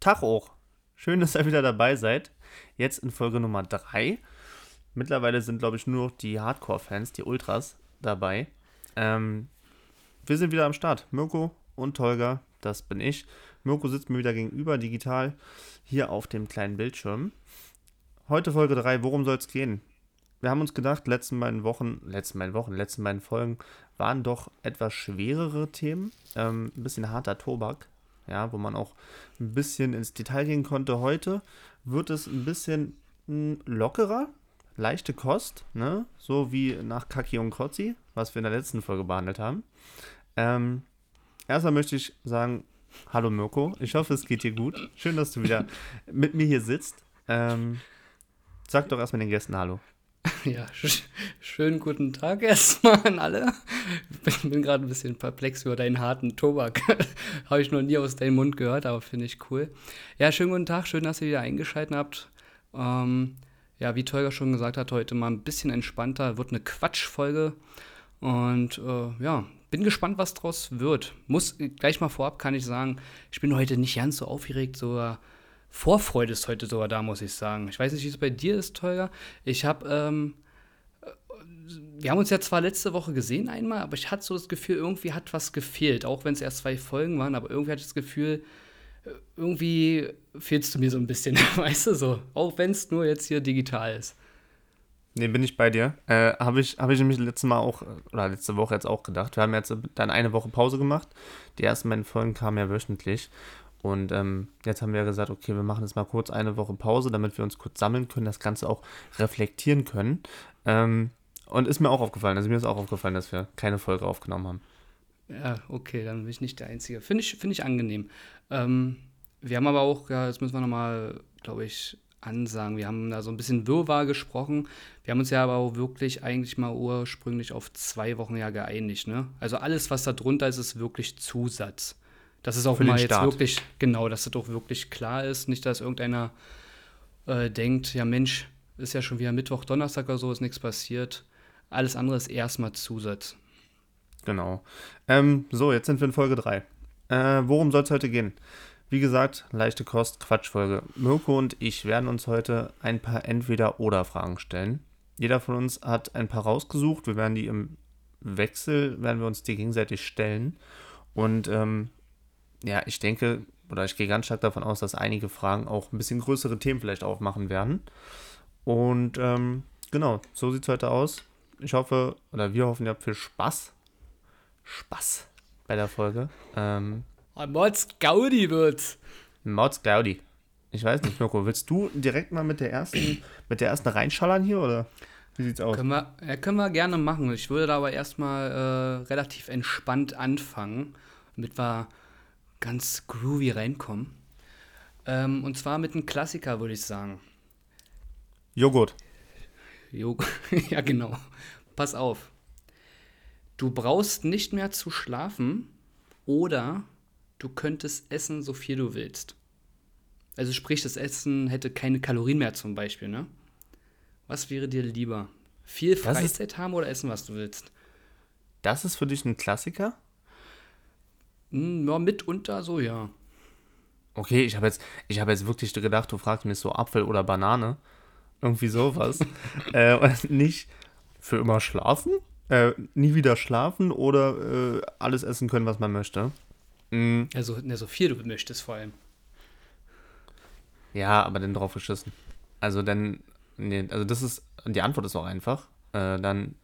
Tag auch. Schön, dass ihr wieder dabei seid. Jetzt in Folge Nummer 3. Mittlerweile sind, glaube ich, nur noch die Hardcore-Fans, die Ultras, dabei. Ähm, wir sind wieder am Start. Mirko und Tolga, das bin ich. Mirko sitzt mir wieder gegenüber, digital, hier auf dem kleinen Bildschirm. Heute Folge 3, worum soll es gehen? Wir haben uns gedacht, letzten beiden Wochen, letzten beiden Wochen, letzten beiden Folgen waren doch etwas schwerere Themen. Ähm, ein bisschen harter Tobak, ja, wo man auch ein bisschen ins Detail gehen konnte. Heute wird es ein bisschen hm, lockerer, leichte Kost, ne? so wie nach Kaki und Kotzi, was wir in der letzten Folge behandelt haben. Ähm, erstmal möchte ich sagen, hallo Mirko, ich hoffe, es geht dir gut. Schön, dass du wieder mit mir hier sitzt. Ähm, sag doch erstmal den Gästen Hallo. Ja, sch schönen guten Tag erstmal an alle. Ich bin, bin gerade ein bisschen perplex über deinen harten Tobak. Habe ich noch nie aus deinem Mund gehört, aber finde ich cool. Ja, schönen guten Tag, schön, dass ihr wieder eingeschaltet habt. Ähm, ja, wie Tolga schon gesagt hat, heute mal ein bisschen entspannter. Wird eine Quatschfolge. Und äh, ja, bin gespannt, was draus wird. Muss gleich mal vorab kann ich sagen, ich bin heute nicht ganz so aufgeregt, sogar Vorfreude ist heute sogar da, muss ich sagen. Ich weiß nicht, wie es bei dir ist, Tolga. Ich habe, ähm, äh, wir haben uns ja zwar letzte Woche gesehen einmal, aber ich hatte so das Gefühl, irgendwie hat was gefehlt, auch wenn es erst zwei Folgen waren, aber irgendwie hatte ich das Gefühl, äh, irgendwie fehlst du mir so ein bisschen, weißt du so, auch wenn es nur jetzt hier digital ist. Nee, bin ich bei dir. Äh, Habe ich, hab ich nämlich letztes Mal auch, oder letzte Woche jetzt auch gedacht. Wir haben jetzt dann eine Woche Pause gemacht. Die ersten beiden Folgen kamen ja wöchentlich. Und ähm, jetzt haben wir gesagt, okay, wir machen jetzt mal kurz eine Woche Pause, damit wir uns kurz sammeln können, das Ganze auch reflektieren können. Ähm, und ist mir auch aufgefallen, also mir ist auch aufgefallen, dass wir keine Folge aufgenommen haben. Ja, okay, dann bin ich nicht der Einzige. Finde ich, find ich angenehm. Ähm, wir haben aber auch, ja, jetzt müssen wir nochmal, glaube ich, ansagen. Wir haben da so ein bisschen Wirrwarr gesprochen. Wir haben uns ja aber auch wirklich eigentlich mal ursprünglich auf zwei Wochen ja geeinigt. Ne? Also alles, was da drunter ist, ist wirklich Zusatz. Dass es auch mal jetzt wirklich, genau, dass es doch wirklich klar ist. Nicht, dass irgendeiner äh, denkt, ja Mensch, ist ja schon wieder Mittwoch, Donnerstag oder so, ist nichts passiert. Alles andere ist erstmal Zusatz. Genau. Ähm, so, jetzt sind wir in Folge 3. Äh, worum soll es heute gehen? Wie gesagt, leichte Kost, Quatschfolge. Mirko und ich werden uns heute ein paar Entweder-Oder-Fragen stellen. Jeder von uns hat ein paar rausgesucht. Wir werden die im Wechsel, werden wir uns die gegenseitig stellen. Und ähm, ja, ich denke, oder ich gehe ganz stark davon aus, dass einige Fragen auch ein bisschen größere Themen vielleicht aufmachen werden. Und ähm, genau, so sieht es heute aus. Ich hoffe, oder wir hoffen, ihr habt viel Spaß. Spaß bei der Folge. Ähm, Mods Gaudi wird's. Mods Gaudi. Ich weiß nicht, Mirko, willst du direkt mal mit der ersten, mit der ersten reinschallern hier oder wie sieht's aus? Können wir, ja, können wir gerne machen. Ich würde da aber erstmal äh, relativ entspannt anfangen, damit wir ganz groovy reinkommen. Ähm, und zwar mit einem Klassiker, würde ich sagen. Joghurt. Joghurt, ja genau. Pass auf. Du brauchst nicht mehr zu schlafen oder du könntest essen, so viel du willst. Also sprich, das Essen hätte keine Kalorien mehr zum Beispiel, ne? Was wäre dir lieber? Viel Freizeit haben oder essen, was du willst? Das ist für dich ein Klassiker? Hm, ja, mitunter so, ja. Okay, ich habe jetzt, hab jetzt wirklich gedacht, du fragst mich so Apfel oder Banane. Irgendwie sowas. äh, und nicht für immer schlafen? Äh, nie wieder schlafen oder äh, alles essen können, was man möchte. Mhm. Also, ne, so viel du möchtest vor allem. Ja, aber dann drauf geschissen. Also dann, nee, also das ist, die Antwort ist auch einfach. Äh, dann,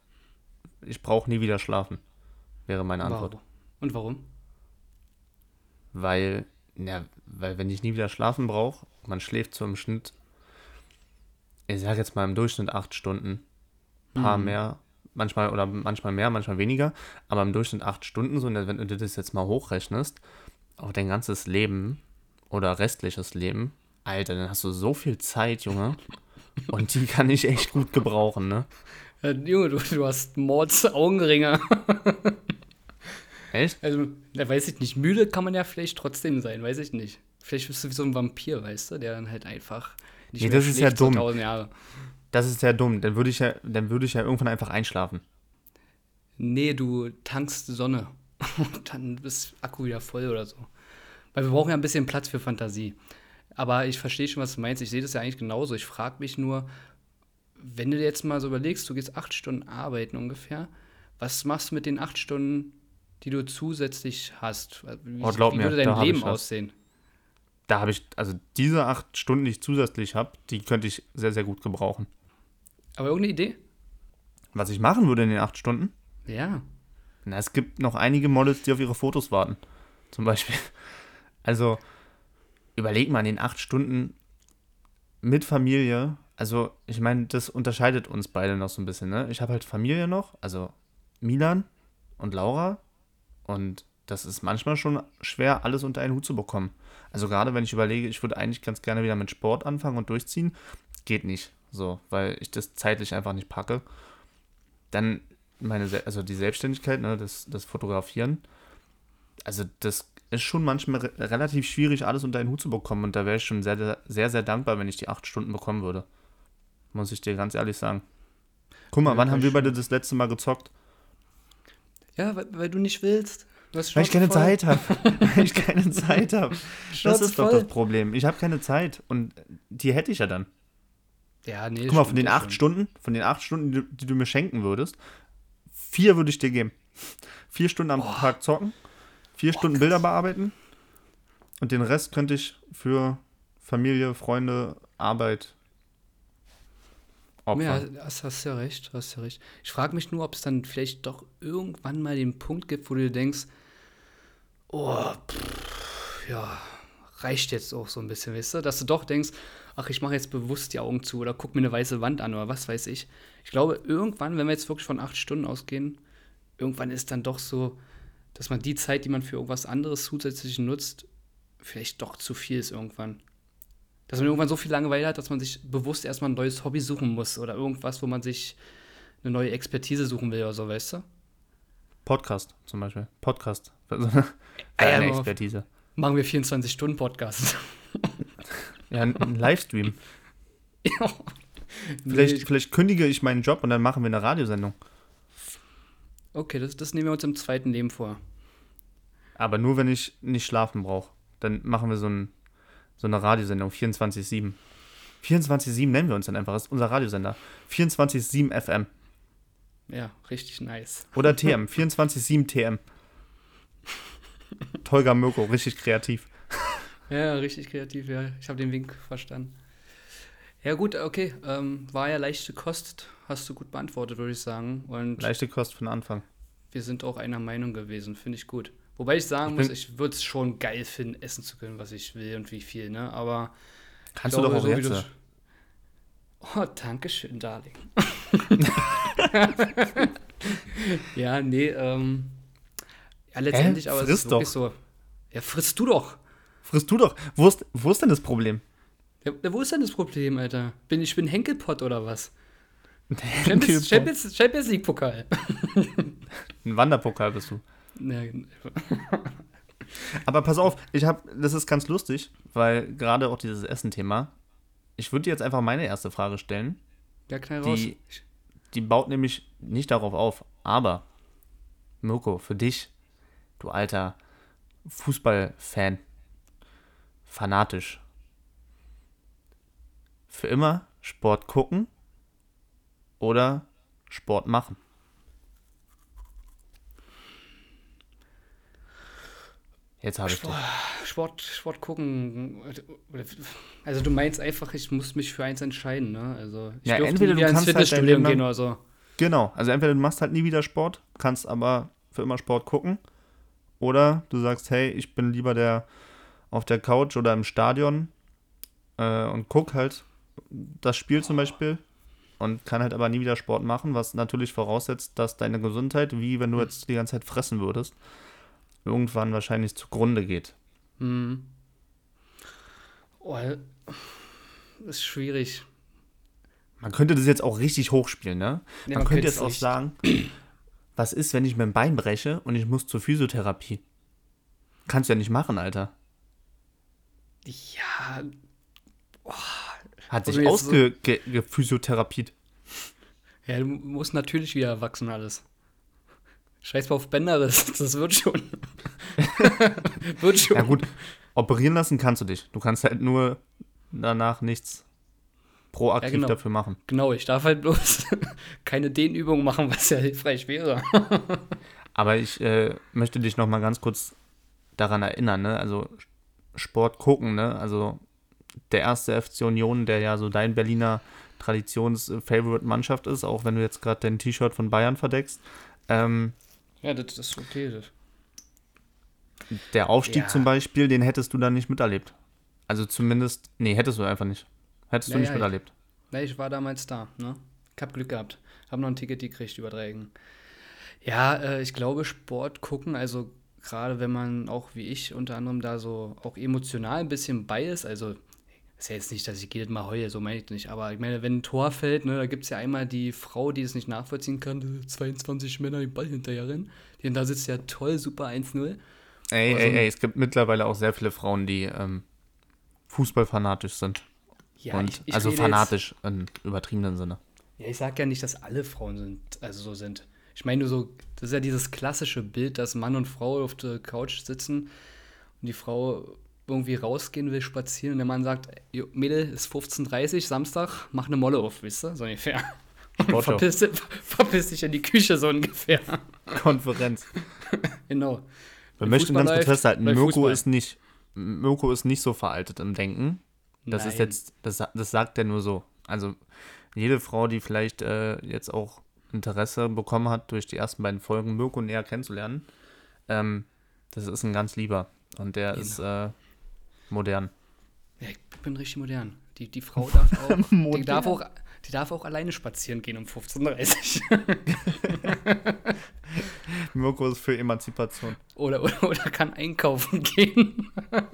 ich brauche nie wieder schlafen, wäre meine Antwort. Und warum? Weil, ja, weil wenn ich nie wieder schlafen brauche, man schläft so im Schnitt, ich sage jetzt mal im Durchschnitt acht Stunden, paar mhm. mehr, manchmal oder manchmal mehr, manchmal weniger, aber im Durchschnitt acht Stunden, so, wenn du das jetzt mal hochrechnest, auf dein ganzes Leben oder restliches Leben, Alter, dann hast du so viel Zeit, Junge. Und die kann ich echt gut gebrauchen, ne? Ja, Junge, du, du hast Mords Augenringe. Echt? Also, da weiß ich nicht. Müde kann man ja vielleicht trotzdem sein, weiß ich nicht. Vielleicht bist du wie so ein Vampir, weißt du, der dann halt einfach nicht nee, mehr das ist ja dumm. Jahre. Das ist ja dumm. Dann würde ich ja, dann würde ich ja irgendwann einfach einschlafen. Nee, du tankst Sonne. Und dann bist Akku wieder voll oder so. Weil wir brauchen ja ein bisschen Platz für Fantasie. Aber ich verstehe schon, was du meinst. Ich sehe das ja eigentlich genauso. Ich frage mich nur, wenn du dir jetzt mal so überlegst, du gehst acht Stunden arbeiten ungefähr, was machst du mit den acht Stunden, die du zusätzlich hast? Wie, Oh, glaub wie mir, würde dein Leben aussehen? Da habe ich, also diese acht Stunden, die ich zusätzlich habe, die könnte ich sehr, sehr gut gebrauchen. Aber irgendeine Idee? Was ich machen würde in den acht Stunden? Ja. Na, es gibt noch einige Models, die auf ihre Fotos warten. Zum Beispiel. Also, überleg mal, in den acht Stunden mit Familie. Also, ich meine, das unterscheidet uns beide noch so ein bisschen, ne? Ich habe halt Familie noch, also Milan und Laura. Und das ist manchmal schon schwer, alles unter einen Hut zu bekommen. Also, gerade wenn ich überlege, ich würde eigentlich ganz gerne wieder mit Sport anfangen und durchziehen, geht nicht. So, weil ich das zeitlich einfach nicht packe. Dann meine, also die Selbstständigkeit, ne, das, das Fotografieren, also das ist schon manchmal re relativ schwierig, alles unter einen Hut zu bekommen. Und da wäre ich schon sehr, sehr, sehr dankbar, wenn ich die acht Stunden bekommen würde. Muss ich dir ganz ehrlich sagen. Guck mal, Ja, wann haben wir beide das letzte Mal gezockt? Ja, weil, weil du nicht willst. Du Weil ich keine voll. Zeit habe. Weil ich keine Zeit habe. Das ist doch voll. das Problem. Ich habe keine Zeit. Und die hätte ich ja dann. Ja, nee. Guck mal, von den acht schon. Stunden, von den acht Stunden, die du, die du mir schenken würdest, vier würde ich dir geben. Vier Stunden am Tag zocken, vier Stunden Bilder bearbeiten und den Rest könnte ich für Familie, Freunde, Arbeit Ja, opfern. hast, hast ja recht, hast ja recht. Ich frage mich nur, ob es dann vielleicht doch irgendwann mal den Punkt gibt, wo du denkst, oh, pff, ja, reicht jetzt auch so ein bisschen, weißt du? Dass du doch denkst, ach, ich mache jetzt bewusst die Augen zu oder guck mir eine weiße Wand an oder was weiß ich. Ich glaube, irgendwann, wenn wir jetzt wirklich von acht Stunden ausgehen, irgendwann ist dann doch so, dass man die Zeit, die man für irgendwas anderes zusätzlich nutzt, vielleicht doch zu viel ist irgendwann. Dass man irgendwann so viel Langeweile hat, dass man sich bewusst erstmal ein neues Hobby suchen muss oder irgendwas, wo man sich eine neue Expertise suchen will oder so, weißt du? Podcast zum Beispiel. Podcast. Also eine Expertise. Machen wir 24-Stunden-Podcast. Ja, ein, ein Livestream. ja. Vielleicht, Nee, vielleicht kündige ich meinen Job und dann machen wir eine Radiosendung. okay, das, das nehmen wir uns im zweiten Leben vor. Aber nur, wenn ich nicht schlafen brauche. Dann machen wir so, ein, so eine Radiosendung, 24-7. 24-7 nennen wir uns dann einfach, das ist unser Radiosender. 24-7 FM. Ja, richtig nice. Oder TM, 24-7 TM. Tolga Mirko, richtig kreativ. Ja, richtig kreativ, ja. Ich habe den Wink verstanden. Ja, gut, okay. Ähm, war ja leichte Kost. Hast du gut beantwortet, würde ich sagen. Und Leichte Kost von Anfang. wir sind auch einer Meinung gewesen. Finde ich gut. Wobei ich sagen Ich muss, ich würde es schon geil finden, essen zu können, was ich will und wie viel, ne? Aber. Kannst du doch auch wie jetzt. du's- Oh, danke schön, Darling. ja, nee, ähm. Ja, letztendlich, aber es ist wirklich doch. so. Ja, frisst du doch. Frisst du doch. Wo ist, wo ist denn das Problem? Ja, wo ist denn das Problem, Alter? Bin ich bin Henkelpott oder was? Henkelpott. Champions, Champions, Champions League Pokal. Ein Wanderpokal bist du. Aber pass auf, ich habe, das ist ganz lustig, weil gerade auch dieses Essen-Thema. Ich würde dir jetzt einfach meine erste Frage stellen. ja, knall raus. Die- Die baut nämlich nicht darauf auf. Aber, Mirko, für dich, du alter Fußballfan, fanatisch, für immer Sport gucken oder Sport machen? Jetzt habe ich dich. Sport, Sport gucken. Also du meinst einfach, ich muss mich für eins entscheiden, ne? Also ich Ja, entweder du kannst halt Fitnessstudio Leben gehen oder so. Genau, also entweder du machst halt nie wieder Sport, kannst aber für immer Sport gucken. Oder du sagst, hey, ich bin lieber der auf der Couch oder im Stadion äh, und guck halt das Spiel zum Beispiel und kann halt aber nie wieder Sport machen, was natürlich voraussetzt, dass deine Gesundheit, wie wenn du jetzt die ganze Zeit fressen würdest, irgendwann wahrscheinlich zugrunde geht. Hm. Oh, ist schwierig. Man könnte das jetzt auch richtig hochspielen, ne? Ja, man, könnte könnte jetzt auch sagen, was ist, wenn ich mir ein Bein breche und ich muss zur Physiotherapie? Kannst du ja nicht machen, Alter. Ja, Hat Also sich jetzt so- ausgephysiotherapiert. ja, du musst natürlich wieder wachsen alles. Scheiß mal auf Bänderriss, das wird schon. wird schon. Ja gut, operieren lassen kannst du dich. Du kannst halt nur danach nichts proaktiv Ja, genau. dafür machen. Genau, ich darf halt bloß keine Dehnübung machen, was ja hilfreich wäre. Aber ich äh, möchte dich noch mal ganz kurz daran erinnern, ne? Also Sport gucken, ne? Also der erste FC Union, der ja so dein Berliner Traditions-Favorite-Mannschaft ist, auch wenn du jetzt gerade dein T-Shirt von Bayern verdeckst. Ähm, Ja, das, das ist okay. Das. der Aufstieg Ja. zum Beispiel, den hättest du dann nicht miterlebt. Also zumindest, nee, hättest du einfach nicht. Hättest Ja, du nicht ja, miterlebt. Na, ich war damals da, ne? Ich hab Glück gehabt. Hab noch ein Ticket gekriegt über Dreiecken. Ja, äh, ich glaube, Sport gucken, also gerade wenn man auch wie ich unter anderem da so auch emotional ein bisschen bei ist, also ist ja jetzt nicht, dass ich jedes Mal heule, so meine ich nicht, aber ich meine, wenn ein Tor fällt, ne, da gibt es ja einmal die Frau, die es nicht nachvollziehen kann, äh, 22 Männer den Ball hinterher rennen, die da sitzt ja toll, super 1-0. Ey, Aber so ey, ey, es gibt mittlerweile auch sehr viele Frauen, die ähm, Fußballfanatisch sind. Ja, Und, ich, ich also rede jetzt- fanatisch im übertriebenen Sinne. Ja, ich sag ja nicht, dass alle Frauen sind, also so sind. Ich meine nur so, das ist ja dieses klassische Bild, dass Mann und Frau auf der Couch sitzen und die Frau irgendwie rausgehen will, spazieren und der Mann sagt, "Jo, Mädel, ist 15.30 Uhr, Samstag, mach eine Molle auf, wisst ihr? So ungefähr. Und verpiss, dich- verpiss dich in die Küche, so ungefähr. Konferenz. Genau. Wir möchten ganz kurz festhalten, Mirko Fußball. ist nicht, Mirko ist nicht so veraltet im Denken. Das ist Nein. jetzt, das, das sagt er nur so. Also jede Frau, die vielleicht äh, jetzt auch Interesse bekommen hat, durch die ersten beiden Folgen Mirko näher kennenzulernen, ähm, das ist ein ganz lieber. Und der Genau. ist äh, modern. Ja, ich bin richtig modern. Die, die Frau darf auch, die darf auch, die darf auch alleine spazieren gehen um 15.30 Uhr. Mirko ist für Emanzipation. Oder, oder, oder kann einkaufen gehen.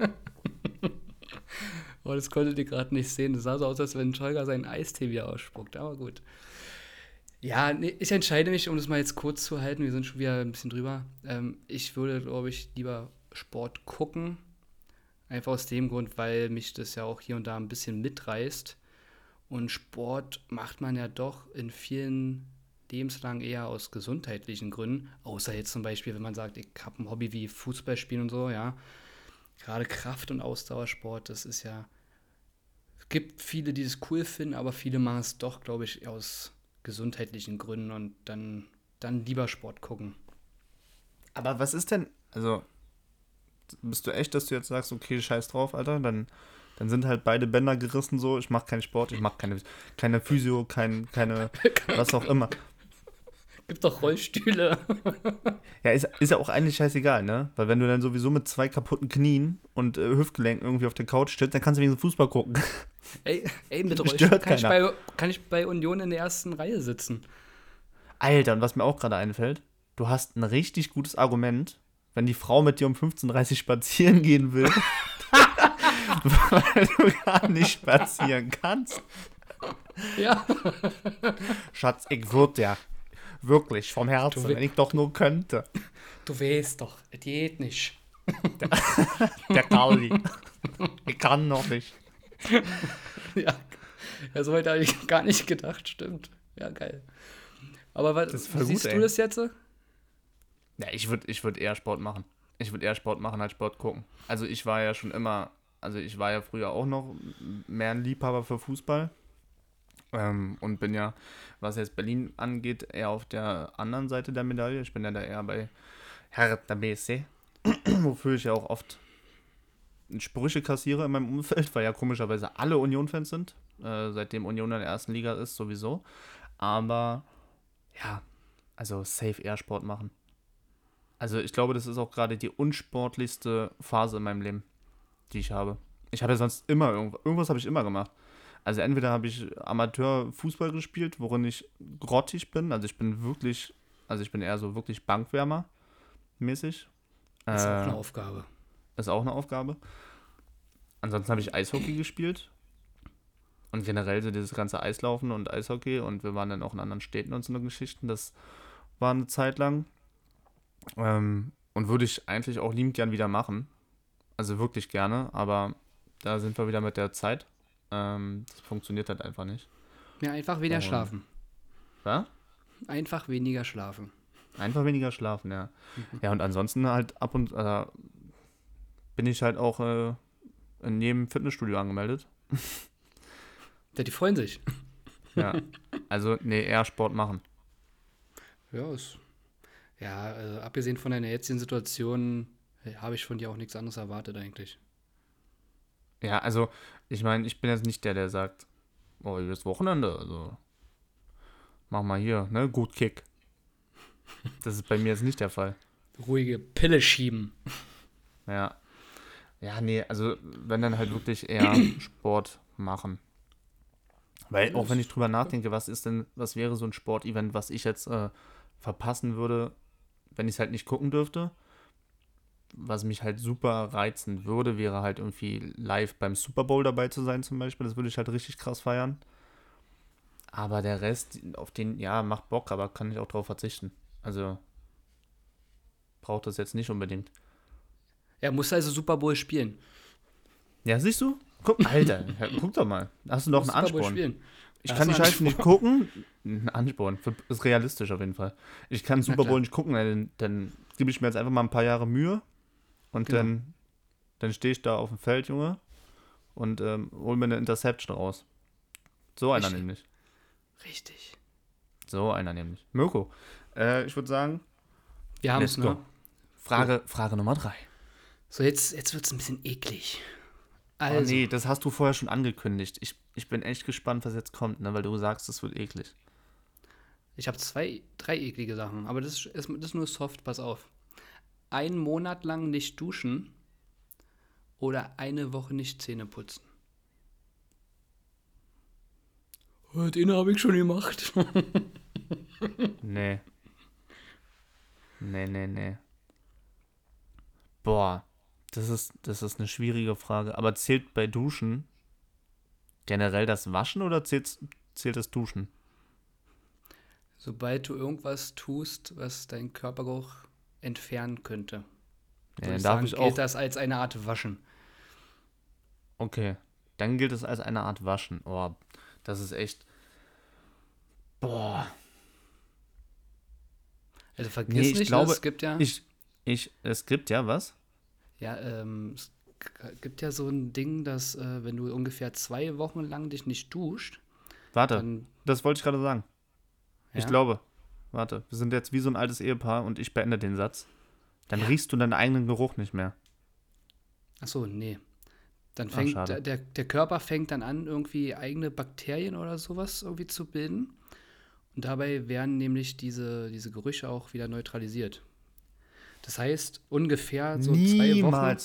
oh, das konntet ihr gerade nicht sehen. Das sah so aus, als wenn Scholger seinen Eistee wieder ausspuckt, aber gut. Ja, nee, ich entscheide mich, um das mal jetzt kurz zu halten. Wir sind schon wieder ein bisschen drüber. Ähm, ich würde, glaube ich, lieber Sport gucken. Einfach aus dem Grund, weil mich das ja auch hier und da ein bisschen mitreißt. Und Sport macht man ja doch in vielen Lebenslagen eher aus gesundheitlichen Gründen. Außer jetzt zum Beispiel, wenn man sagt, ich habe ein Hobby wie Fußball spielen und so, ja. Gerade Kraft- und Ausdauersport, das ist ja. Es gibt viele, die das cool finden, aber viele machen es doch, glaube ich, aus gesundheitlichen Gründen und dann, dann lieber Sport gucken. Aber was ist denn, also bist du echt, dass du jetzt sagst, okay, scheiß drauf, Alter, dann, dann sind halt beide Bänder gerissen so, ich mache keinen Sport, ich mache keine, keine Physio, kein, keine, was auch immer. Gibt doch Rollstühle. Ja, ist, ist ja auch eigentlich scheißegal, ne? Weil wenn du dann sowieso mit zwei kaputten Knien und äh, Hüftgelenken irgendwie auf der Couch sitzt, dann kannst du wegen Fußball gucken. ey, ey, mit Rollstuhl kann ich, keiner. bei, kann ich bei Union in der ersten Reihe sitzen. Alter, und was mir auch gerade einfällt, du hast ein richtig gutes Argument, wenn die Frau mit dir um 15.30 Uhr spazieren gehen will, weil du gar nicht spazieren kannst. Ja. Schatz, ich würde ja. Wirklich, vom Herzen, Du wenn ich doch nur könnte. Du weißt doch, es geht nicht. Der Karli. ich kann noch nicht. Ja, ja so weit habe ich gar nicht gedacht, stimmt. Ja, geil. Aber was, wie gut, siehst ey. du das jetzt? Ja, ich würde ich würd eher Sport machen. Ich würde eher Sport machen als Sport gucken. Also ich war ja schon immer, also ich war ja früher auch noch mehr ein Liebhaber für Fußball. Ähm, und bin ja, was jetzt Berlin angeht, eher auf der anderen Seite der Medaille. Ich bin ja da eher bei Hertha BSC, wofür ich ja auch oft Sprüche kassiere in meinem Umfeld, weil ja komischerweise alle Union-Fans sind, äh, seitdem Union in der ersten Liga ist sowieso. Aber ja, also safe eher Sport machen. Also ich glaube, das ist auch gerade die unsportlichste Phase in meinem Leben, die ich habe. Ich habe ja sonst immer irgendwas, irgendwas habe ich immer gemacht. Also entweder habe ich Amateur-Fußball gespielt, worin ich grottig bin. Also ich bin wirklich, also ich bin eher so wirklich Bankwärmer mäßig. Ist auch Äh, eine Aufgabe. ist auch eine Aufgabe. Ansonsten habe ich Eishockey gespielt. Und generell so dieses ganze Eislaufen und Eishockey. Und wir waren dann auch in anderen Städten und so eine Geschichten. Das war eine Zeit lang. Ähm, und würde ich eigentlich auch liebend gern wieder machen. Also wirklich gerne. Aber da sind wir wieder mit der Zeit. Ähm, das funktioniert halt einfach nicht. Ja, einfach weniger Und- schlafen. Ja? Einfach weniger schlafen. Einfach weniger schlafen, ja. Ja, und ansonsten halt ab und äh, bin ich halt auch äh, in jedem Fitnessstudio angemeldet. Ja, die freuen sich. Ja. Also, nee, eher Sport machen. Ja, ist, ja also abgesehen von deiner jetzigen Situation äh, habe ich von dir auch nichts anderes erwartet eigentlich. Ja, also, ich meine, ich bin jetzt nicht der, der sagt, oh, hier ist Wochenende, also mach mal hier, ne, gut Kick. Das ist bei mir jetzt nicht der Fall. Ruhige Pille schieben. Ja. Ja, nee, also wenn dann halt wirklich eher Sport machen. Weil auch wenn ich drüber nachdenke, was ist denn, was wäre so ein Sportevent, was ich jetzt äh, verpassen würde, wenn ich es halt nicht gucken dürfte? Was mich halt super reizen würde, wäre halt irgendwie live beim Super Bowl dabei zu sein zum Beispiel. Das würde ich halt richtig krass feiern. Aber der Rest, auf den, ja, macht Bock, aber kann ich auch drauf verzichten. Also braucht das jetzt nicht unbedingt. Er muss also Super Bowl spielen. Ja, siehst du? Guck, Alter, ja, guck doch mal. Hast du noch einen Super Bowl Ansporn? spielen. Ich kann die Scheiße nicht gucken. Ein Ansporn. Ist realistisch auf jeden Fall. Ich kann Super. Bowl nicht gucken, dann, dann gebe ich mir jetzt einfach mal ein paar Jahre Mühe und Genau. dann, dann stehe ich da auf dem Feld, Junge, und ähm, hol mir eine Interception raus. So einer Richtig. nämlich. Richtig. So einer nämlich. Mirko, äh, ich würde sagen, Wir haben es, ne? Frage, Frage Nummer drei. So, jetzt, jetzt wird es ein bisschen eklig. Oh Also, nee, das hast du vorher schon angekündigt. Ich, ich bin echt gespannt, was jetzt kommt, ne, weil du sagst, es wird eklig. ich habe zwei, drei eklige Sachen, aber das ist, das ist nur soft, pass auf. Einen Monat lang nicht duschen oder eine Woche nicht Zähne putzen. Oh, Den habe ich schon gemacht. Nee. Nee, nee, nee. Boah, das ist, das ist eine schwierige Frage. Aber zählt bei Duschen generell das Waschen oder zählt, zählt das Duschen? Sobald du irgendwas tust, was deinen Körpergeruch entfernen könnte, Ja, dann darf sagen, ich gilt auch. das als eine Art Waschen. Okay. Dann gilt es als eine Art Waschen. Oh, das ist echt. Boah. Also vergiss Nee, ich nicht, glaube, es gibt ja, Ich, ich, es gibt ja was? Ja, ähm, es gibt ja so ein Ding, dass äh, wenn du ungefähr zwei Wochen lang dich nicht duscht, Warte, dann das wollte ich gerade sagen. Ich Ja? glaube. Warte, wir sind jetzt wie so ein altes Ehepaar und ich beende den Satz. Dann Ja. riechst du deinen eigenen Geruch nicht mehr. Ach so, nee. Dann Ach, fängt schade. der, der Körper fängt dann an, irgendwie eigene Bakterien oder sowas irgendwie zu bilden. Und dabei werden nämlich diese, diese Gerüche auch wieder neutralisiert. Das heißt, ungefähr so zwei Wochen.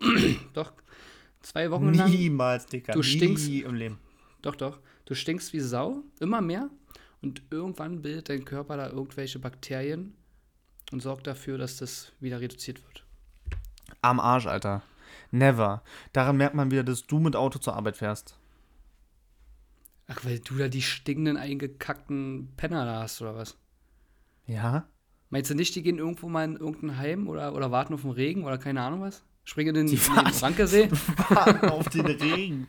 Doch, zwei Wochen lang. Niemals, Dicker. Du stinkst. Nie im Leben. Doch, doch. Du stinkst wie Sau, immer mehr. Und irgendwann bildet dein Körper da irgendwelche Bakterien und sorgt dafür, dass das wieder reduziert wird. Am Arsch, Alter. Never. Daran merkt man wieder, dass du mit Auto zur Arbeit fährst. Ach, weil du da die stinkenden, eingekackten Penner da hast, oder was? Ja? Meinst du nicht, die gehen irgendwo mal in irgendein Heim oder, oder warten auf den Regen oder keine Ahnung was? Springen in den, Die in den warten- Frankesee? auf den Regen.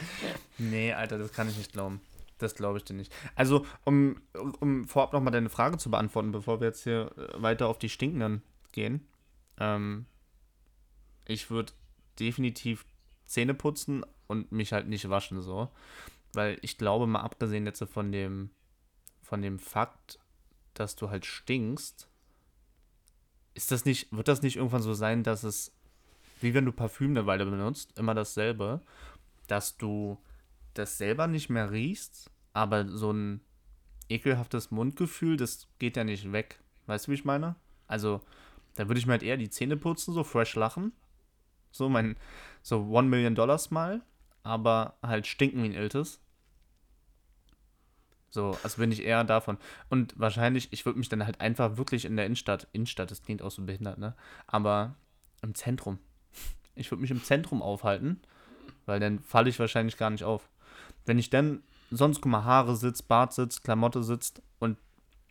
Nee, Alter, das kann ich nicht glauben. Das glaube ich dir nicht. Also, um, um vorab nochmal deine Frage zu beantworten, bevor wir jetzt hier äh, weiter auf die Stinkenden gehen. Ähm, ich würde definitiv Zähne putzen und mich halt nicht waschen, so. Weil ich glaube, mal abgesehen jetzt von dem, von dem Fakt, dass du halt stinkst, ist das nicht, wird das nicht irgendwann so sein, dass es, wie wenn du Parfüm eine Weile benutzt, immer dasselbe, dass du das selber nicht mehr riechst, aber so ein ekelhaftes Mundgefühl, das geht ja nicht weg. Weißt du, wie ich meine? Also, da würde ich mir halt eher die Zähne putzen, so fresh lachen. So mein, so One Million Dollar Smile, aber halt stinken wie ein Iltes. So, also bin ich eher davon. Und wahrscheinlich, ich würde mich dann halt einfach wirklich in der Innenstadt, Innenstadt, das klingt auch so behindert, ne? Aber im Zentrum. Ich würde mich im Zentrum aufhalten, weil dann falle ich wahrscheinlich gar nicht auf. Wenn ich dann sonst, guck mal, Haare sitzt, Bart sitzt, Klamotte sitzt und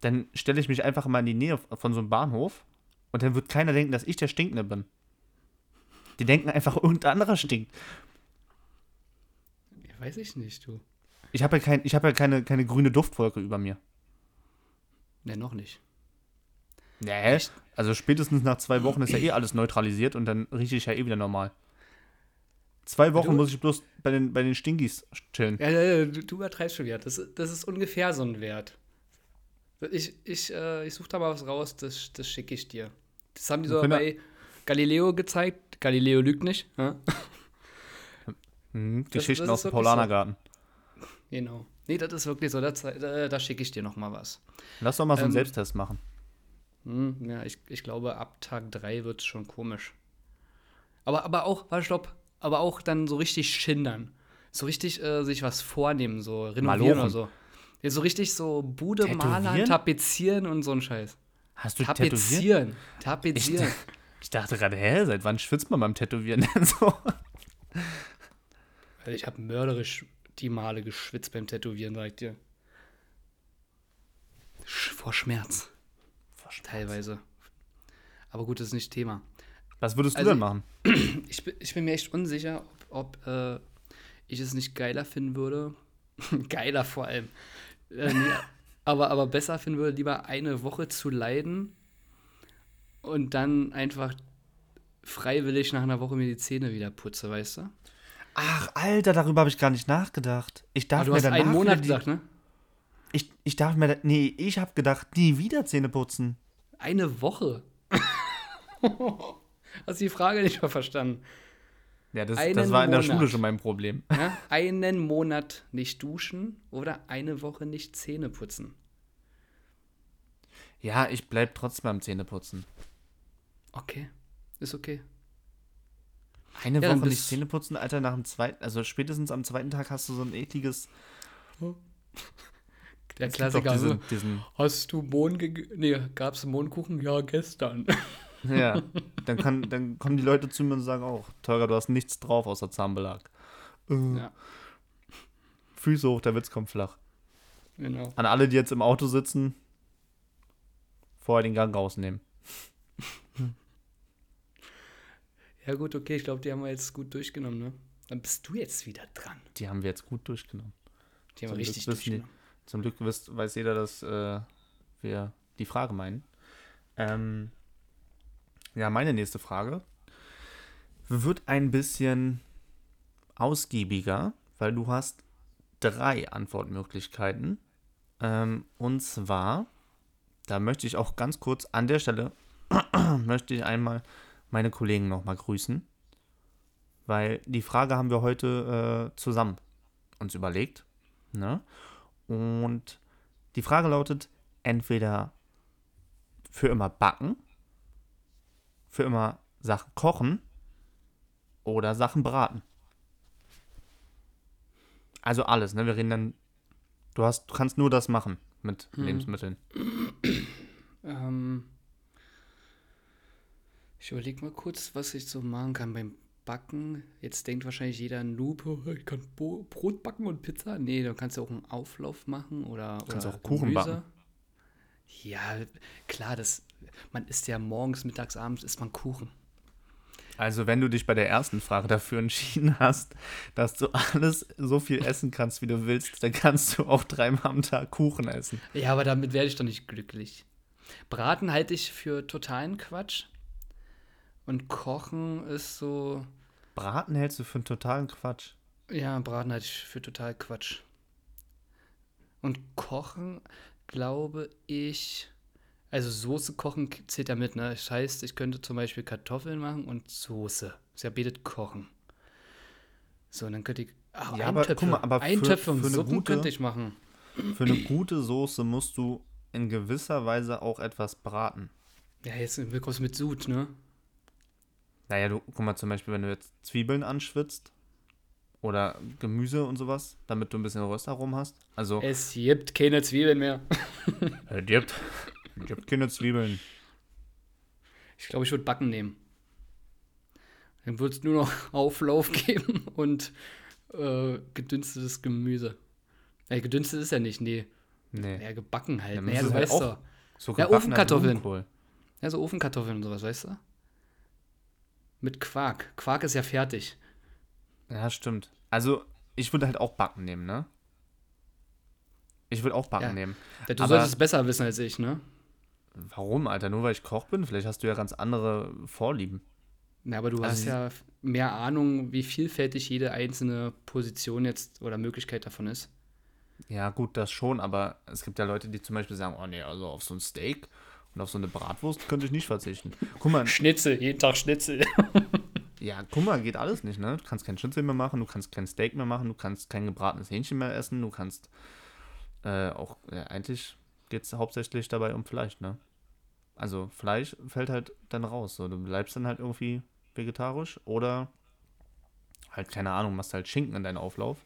dann stelle ich mich einfach mal in die Nähe von so einem Bahnhof und dann wird keiner denken, dass ich der Stinkende bin. Die denken einfach, irgendein anderer stinkt. Weiß ich nicht, du. Ich habe ja, kein, ich hab ja keine, keine grüne Duftwolke über mir. Ne, noch nicht. Nee. Also spätestens nach zwei Wochen ist ja eh alles neutralisiert und dann rieche ich ja eh wieder normal. Zwei Wochen Du- muss ich bloß bei den, bei den Stinkies chillen. Ja, ja, ja, du, du übertreibst schon wieder. Das, das ist ungefähr so ein Wert. Ich, ich, äh, ich suche da mal was raus, das, das schicke ich dir. Das haben die so bei Galileo gezeigt. Galileo lügt nicht. Ja? Mhm. Das- Geschichten das aus dem Paulanergarten. Genau. Nee, das ist wirklich so. Da, da, da schicke ich dir noch mal was. Lass doch mal so einen Ähm, Selbsttest machen. Hm, ja, ich, ich glaube, ab Tag 3 wird es schon komisch. Aber, aber auch, warte, stopp, aber auch dann so richtig schindern. So richtig äh, sich was vornehmen, so renovieren Malochen. oder so. Ja, so richtig so Bude malern, Tätowieren? tapezieren und so ein Scheiß. Hast du? Tapezieren. Tapezieren. Ich dachte gerade, hä, seit wann schwitzt man beim Tätowieren denn so? Ich habe mörderisch die Male geschwitzt beim Tätowieren, sag ich dir. Sch vor Schmerz, teilweise. Aber gut, das ist nicht Thema. Was würdest du Also- denn machen? Ich, bin- ich bin mir echt unsicher, ob, ob äh, ich es nicht geiler finden würde. geiler vor allem. Äh, nee, aber, aber besser finden würde, lieber eine Woche zu leiden und dann einfach freiwillig nach einer Woche mir die Zähne wieder putze, weißt du? Ach, Alter, darüber habe ich gar nicht nachgedacht. Ich darf Aber du mir hast danach einen Monat gesagt, ne? ich, ich darf mir, da- nee, ich habe gedacht, nie wieder Zähne putzen. Eine Woche. Hast du die Frage nicht mal verstanden? Ja, das, das war in der Monat. Schule schon mein Problem. Ja? Einen Monat nicht duschen oder eine Woche nicht Zähne putzen. Ja, ich bleib trotzdem beim Zähneputzen. Okay, ist okay. Eine Ja, Woche nicht Zähne putzen, Alter, nach dem zweiten, also spätestens am zweiten Tag hast du so ein ekliges. Der es Klassiker. Diesen, ne? diesen, Hast du Mohn Nee, gab's Mohnkuchen? Ja, gestern. ja, dann, kann, dann kommen die Leute zu mir und sagen auch, Teurer, du hast nichts drauf außer Zahnbelag. Äh, Ja. Füße hoch, der Witz kommt flach. Genau. An alle, die jetzt im Auto sitzen, vorher den Gang rausnehmen. Ja, gut, okay, ich glaube, die haben wir jetzt gut durchgenommen, ne? Dann bist du jetzt wieder dran. Die haben wir jetzt gut durchgenommen. Die haben Zum wir richtig Glück wissen die- durchgenommen. Zum Glück wisst, weiß jeder, dass äh, wir die Frage meinen. Ähm, ja, meine nächste Frage wird ein bisschen ausgiebiger, weil du hast drei Antwortmöglichkeiten. Ähm, und zwar, da möchte ich auch ganz kurz an der Stelle, möchte ich einmal meine Kollegen nochmal grüßen, weil die Frage haben wir heute äh, zusammen uns überlegt. Ne? Und die Frage lautet, entweder für immer backen, für immer Sachen kochen oder Sachen braten. Also alles, ne? Wir reden dann, du hast, du kannst nur das machen mit Mhm. Lebensmitteln. Ähm, ich überlege mal kurz, was ich so machen kann beim Backen. Jetzt denkt wahrscheinlich jeder Noob, oh, ich kann Bo Brot backen und Pizza. Nee, du kannst ja auch einen Auflauf machen oder, Kannst oder auch Kuchen backen. Ja, klar, das, man isst ja morgens, mittags, abends isst man Kuchen. Also wenn du dich bei der ersten Frage dafür entschieden hast, dass du alles so viel essen kannst, wie du willst, dann kannst du auch dreimal am Tag Kuchen essen. Ja, aber damit werde ich doch nicht glücklich. Braten halte ich für totalen Quatsch. Und Kochen ist so. Braten hältst du für einen totalen Quatsch. Ja, Braten halte ich für total Quatsch. Und Kochen, glaube ich. Also Soße kochen zählt ja mit, ne? Das heißt, ich könnte zum Beispiel Kartoffeln machen und Soße. Ist ja betet kochen. So, und dann könnte ich. Ach, Ja, aber guck mal, aber für- Eintöpfe und für eine Suppen gute- könnte ich machen. Für eine gute Soße musst du in gewisser Weise auch etwas braten. Ja, jetzt kommst du mit Sud, ne? Naja, du, guck mal zum Beispiel, wenn du jetzt Zwiebeln anschwitzt oder Gemüse und sowas, damit du ein bisschen Röstaromen hast. Also, Es gibt keine Zwiebeln mehr. äh, die habt, die habt keine Zwiebeln. Ich glaube, ich würde Backen nehmen. Dann würde es nur noch Auflauf geben und äh, gedünstetes Gemüse. Ja, gedünstet ist ja nicht, nee. Nee. Ja, gebacken halt. Dann Naja, du du halt weißt doch. So Ja, Ofenkartoffeln. Ja, so Ofenkartoffeln und sowas, weißt du? Mit Quark. Quark ist ja fertig. Ja, stimmt. Also, ich würde halt auch Backen nehmen, ne? Ich würde auch Backen Ja. nehmen. Ja, Du Aber- solltest es besser wissen als ich, ne? Warum, Alter? Nur weil ich Koch bin? Vielleicht hast du ja ganz andere Vorlieben. Na, aber du Also hast ja mehr Ahnung, wie vielfältig jede einzelne Position jetzt oder Möglichkeit davon ist. Ja, gut, das schon, aber es gibt ja Leute, die zum Beispiel sagen, oh nee, also auf so ein Steak und auf so eine Bratwurst könnte ich nicht verzichten. Guck mal, Schnitzel, jeden Tag Schnitzel. ja, guck mal, geht alles nicht, ne? Du kannst kein Schnitzel mehr machen, du kannst kein Steak mehr machen, du kannst kein gebratenes Hähnchen mehr essen, du kannst äh, auch, ja, eigentlich geht es hauptsächlich dabei um Fleisch, ne? Also Fleisch fällt halt dann raus, so, du bleibst dann halt irgendwie vegetarisch oder halt, keine Ahnung, machst halt Schinken in deinen Auflauf.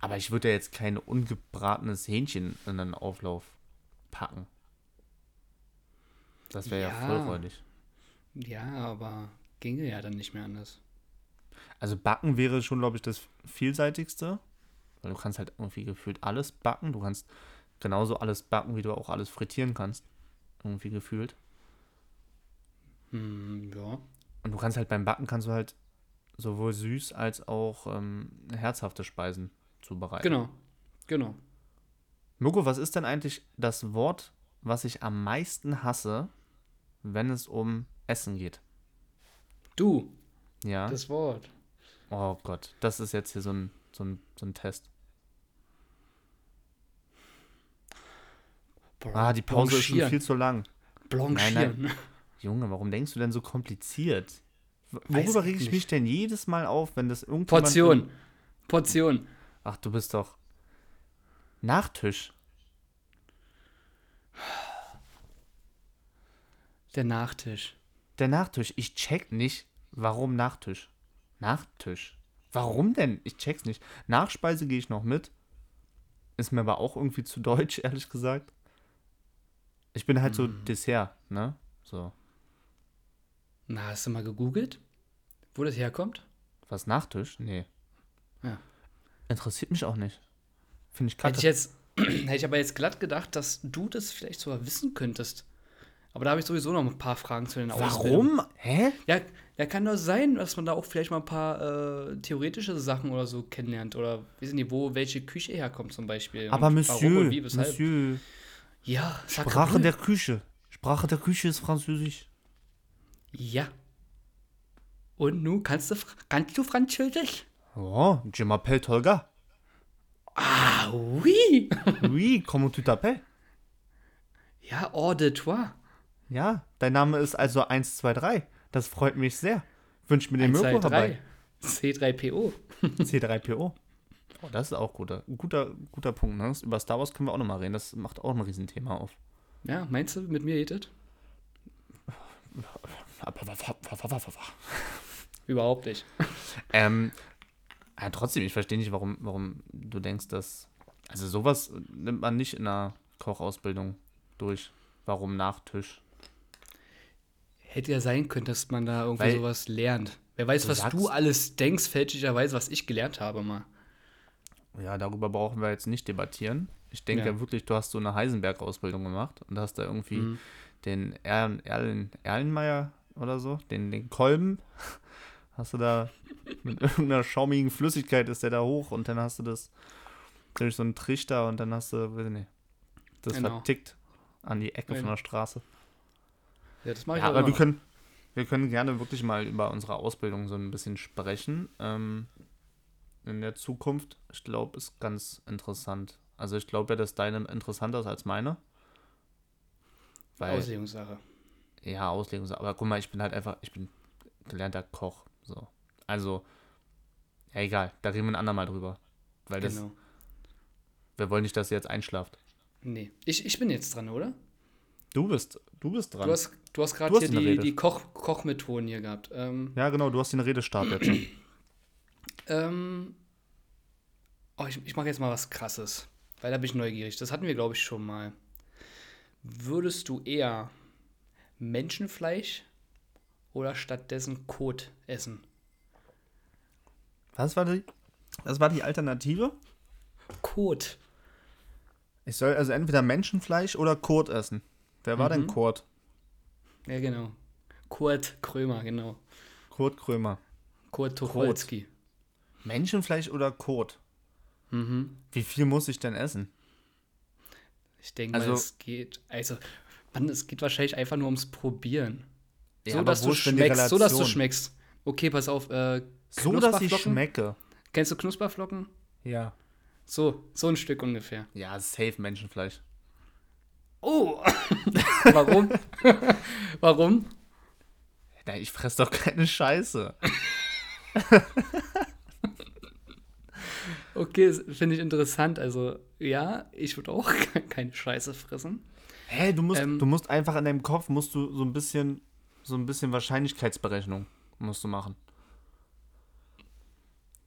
Aber ich würde ja jetzt kein ungebratenes Hähnchen in einen Auflauf packen. Das wäre ja, Ja. vollräudig. Ja, aber ginge ja dann nicht mehr anders. Also backen wäre schon, glaube ich, das vielseitigste. Weil du kannst halt irgendwie gefühlt alles backen. Du kannst genauso alles backen, wie du auch alles frittieren kannst. Irgendwie gefühlt. Hm, ja. Und du kannst halt beim Backen kannst du halt sowohl süß als auch ähm, herzhafte Speisen zubereiten. Genau. Genau. Mirko, was ist denn eigentlich das Wort, was ich am meisten hasse, wenn es um Essen geht? Du, Ja. das Wort. oh Gott, das ist jetzt hier so ein, so ein, so ein Test. Ah, die Pause ist schon Blanchieren. viel zu lang. Blanchieren. Junge, warum denkst du denn so kompliziert? Weiß Worüber ich rege ich nicht. mich denn jedes Mal auf, wenn das irgendjemand... Portion. Portion. Ach, du bist doch... Nachtisch. Der Nachtisch. Der Nachtisch. Ich check nicht, warum Nachtisch. Nachtisch. Warum denn? Ich check's nicht. Nachspeise gehe ich noch mit. Ist mir aber auch irgendwie zu deutsch, ehrlich gesagt. Ich bin halt so Hm. Dessert, ne? So. Na, hast du mal gegoogelt, wo das herkommt? Was, Nachtisch? Nee. Ja. Interessiert mich auch nicht. Finde ich Hätte kacke. ich jetzt, hätte ich aber jetzt glatt gedacht, dass du das vielleicht sogar wissen könntest. Aber da habe ich sowieso noch ein paar Fragen zu den Ausbildungen. Warum? Hä? Ja, ja, kann doch sein, dass man da auch vielleicht mal ein paar äh, theoretische Sachen oder so kennenlernt. Oder wissen die, wo welche Küche herkommt zum Beispiel. Aber und Monsieur, und wie. Monsieur, Ja, sag Sprache der Küche. Sprache der Küche ist Französisch. Ja. Und nun, kannst du, kannst du Französisch? Oh, je m'appelle Tolga. Ah, oui. Oui, comment tu t'appelles? Ja, hors de toi. Ja, dein Name ist also 123. Das freut mich sehr. Wünsch mir den 1, 2, Mirko 3. dabei. C3PO. C3PO. Oh, das ist auch guter, guter, guter Punkt. Ne? Über Star Wars können wir auch nochmal reden. Das macht auch ein Riesenthema auf. Ja, meinst du, mit mir das? Überhaupt nicht. Ähm, ja, trotzdem, ich verstehe nicht, warum, warum du denkst, dass. Also sowas nimmt man nicht in einer Kochausbildung durch. Warum Nachtisch? Hätte ja sein können, dass man da irgendwie Weil- sowas lernt. Wer weiß, Du was du alles denkst, fälschlicherweise, was ich gelernt habe mal. Ja, darüber brauchen wir jetzt nicht debattieren. Ich denke Ja. ja. wirklich, du hast so eine Heisenberg-Ausbildung gemacht und hast da irgendwie Mhm. den Erlen, Erlen, Erlenmeier oder so, den, den Kolben, hast du da mit irgendeiner schaumigen Flüssigkeit ist der da hoch und dann hast du das durch so einen Trichter und dann hast du, weiß ich nicht, das Genau. vertickt an die Ecke von Genau. der Straße. Ja, das mache ich Ja, auch aber immer wir können, wir können gerne wirklich mal über unsere Ausbildung so ein bisschen sprechen. Ähm, in der Zukunft, ich glaube, ist ganz interessant. Also ich glaube ja, dass deine interessanter ist als meine. Weil, Auslegungssache. ja, Auslegung. so. Aber guck mal, ich bin halt einfach, ich bin gelernter Koch. So. Also, ja, egal, da reden wir ein andermal drüber. Weil das, Genau. wir wollen nicht, dass ihr jetzt einschlaft. Nee. Ich, ich bin jetzt dran, oder? Du bist, du bist dran. Du hast, du hast gerade hier die, die Koch, Kochmethoden hier gehabt. Ähm, ja, genau, du hast den Redestab jetzt. ähm, oh, ich, ich mache jetzt mal was Krasses. Weil da bin ich neugierig. Das hatten wir, glaube ich, schon mal. Würdest du eher Menschenfleisch oder stattdessen Kot essen? Was war die, was war die Alternative? Kot. Ich soll also entweder Menschenfleisch oder Kot essen. Wer war denn Mhm. Kurt? Ja, genau. Kurt Krömer, genau. Kurt Krömer. Kurt Tucholsky. Menschenfleisch oder Kot? Mhm. Wie viel muss ich denn essen? Ich denke Also- mal, es geht, also, Mann, es geht wahrscheinlich einfach nur ums Probieren. Ja, so, dass du schmeckst. So, dass du schmeckst. Okay, pass auf. Äh, So, dass ich schmecke. Kennst du Knusperflocken? Ja. So, so ein Stück ungefähr. Ja, safe Menschenfleisch. Oh! Warum? Warum? Nein, ich fress doch keine Scheiße. Okay, finde ich interessant. Also, ja, ich würde auch keine Scheiße fressen. Hä, du musst, Ähm. du musst einfach in deinem Kopf musst du so ein bisschen, so ein bisschen Wahrscheinlichkeitsberechnung musst du machen.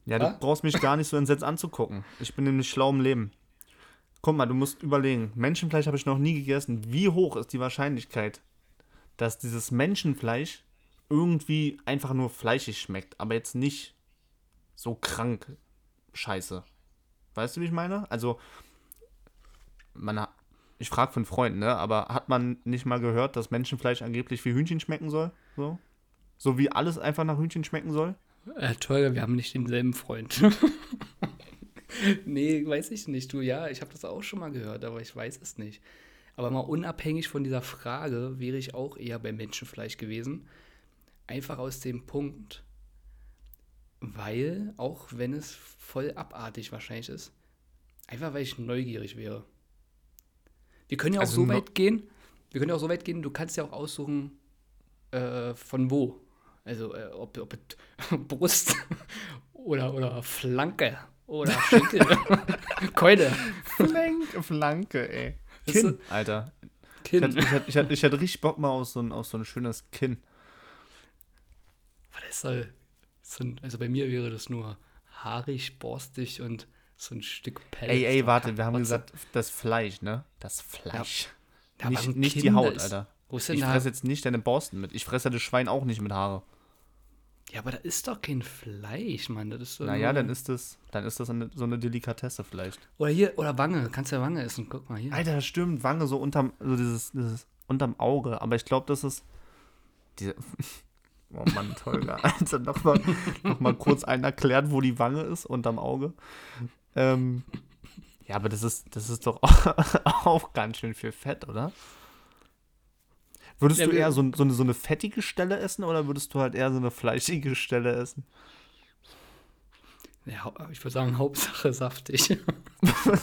Ja, du Was? brauchst mich gar nicht so entsetzt anzugucken. Ich bin nämlich schlau im Leben. Guck mal, du musst überlegen. Menschenfleisch habe ich noch nie gegessen. Wie hoch ist die Wahrscheinlichkeit, dass dieses Menschenfleisch irgendwie einfach nur fleischig schmeckt, aber jetzt nicht so krank scheiße. Weißt du, wie ich meine? Also, man, ich frage von Freunden, ne? aber hat man nicht mal gehört, dass Menschenfleisch angeblich wie Hühnchen schmecken soll? So, so wie alles einfach nach Hühnchen schmecken soll? Äh, Tolga, wir haben nicht denselben Freund. nee, weiß ich nicht. Du, ja, ich habe das auch schon mal gehört, aber ich weiß es nicht. Aber mal unabhängig von dieser Frage wäre ich auch eher bei Menschenfleisch gewesen. Einfach aus dem Punkt, weil, auch wenn es voll abartig wahrscheinlich ist, einfach weil ich neugierig wäre. Wir können ja auch Also so weit gehen, wir können ja auch so weit gehen, du kannst ja auch aussuchen, äh, von wo. Also, äh, ob, ob Brust oder, oder Flanke oder Schenkel, Keule, Flanke, Flanke, ey. Ist Kinn, Alter. Ich Kinn. hätte, ich, hätte, ich, hätte, ich richtig Bock mal auf so ein, auf so ein schönes Kinn. Was soll, so ein, also bei mir wäre das nur haarig, borstig und so ein Stück Pelz. Ey, ey, warte, wir haben gesagt, das Fleisch, ne? Das Fleisch. Ja, aber nicht nicht die Haut, ist- Alter. Ist Ich fresse jetzt nicht deine Borsten mit. Ich fresse das Schwein auch nicht mit Haare. Ja, aber da ist doch kein Fleisch, Mann. Das ist Naja, dann ist das, dann ist das eine, so eine Delikatesse vielleicht. Oder hier, oder Wange. Kannst ja Wange essen. Guck mal hier. Alter, das stimmt, Wange so unterm, so dieses, dieses unterm Auge. Aber ich glaube, das ist diese. Oh Mann, Tolga. Alter, nochmal noch mal kurz einen erklärt, wo die Wange ist, unterm Auge. Ähm, ja, aber das ist, das ist doch auch ganz schön viel Fett, oder? Würdest Ja, du eher so, so, eine, so eine fettige Stelle essen oder würdest du halt eher so eine fleischige Stelle essen? Ja, ich würde sagen, Hauptsache saftig.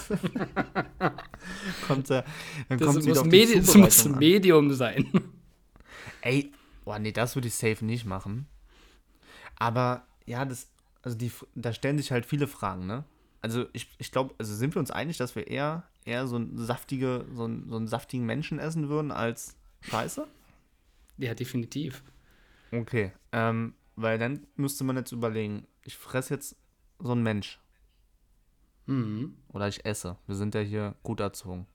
Kommt der, dann Das kommt muss, Medi das muss an. Medium sein. Ey, boah, nee, das würde ich safe nicht machen. Aber ja, das, also die, da stellen sich halt viele Fragen, ne? Also ich, ich glaube, also sind wir uns einig, dass wir eher, eher so, ein saftige, so, ein, so einen saftigen Menschen essen würden als Scheiße? Ja, definitiv. Okay, ähm, weil dann müsste man jetzt überlegen, ich fresse jetzt so einen Mensch Mhm. oder ich esse. Wir sind ja hier gut erzogen.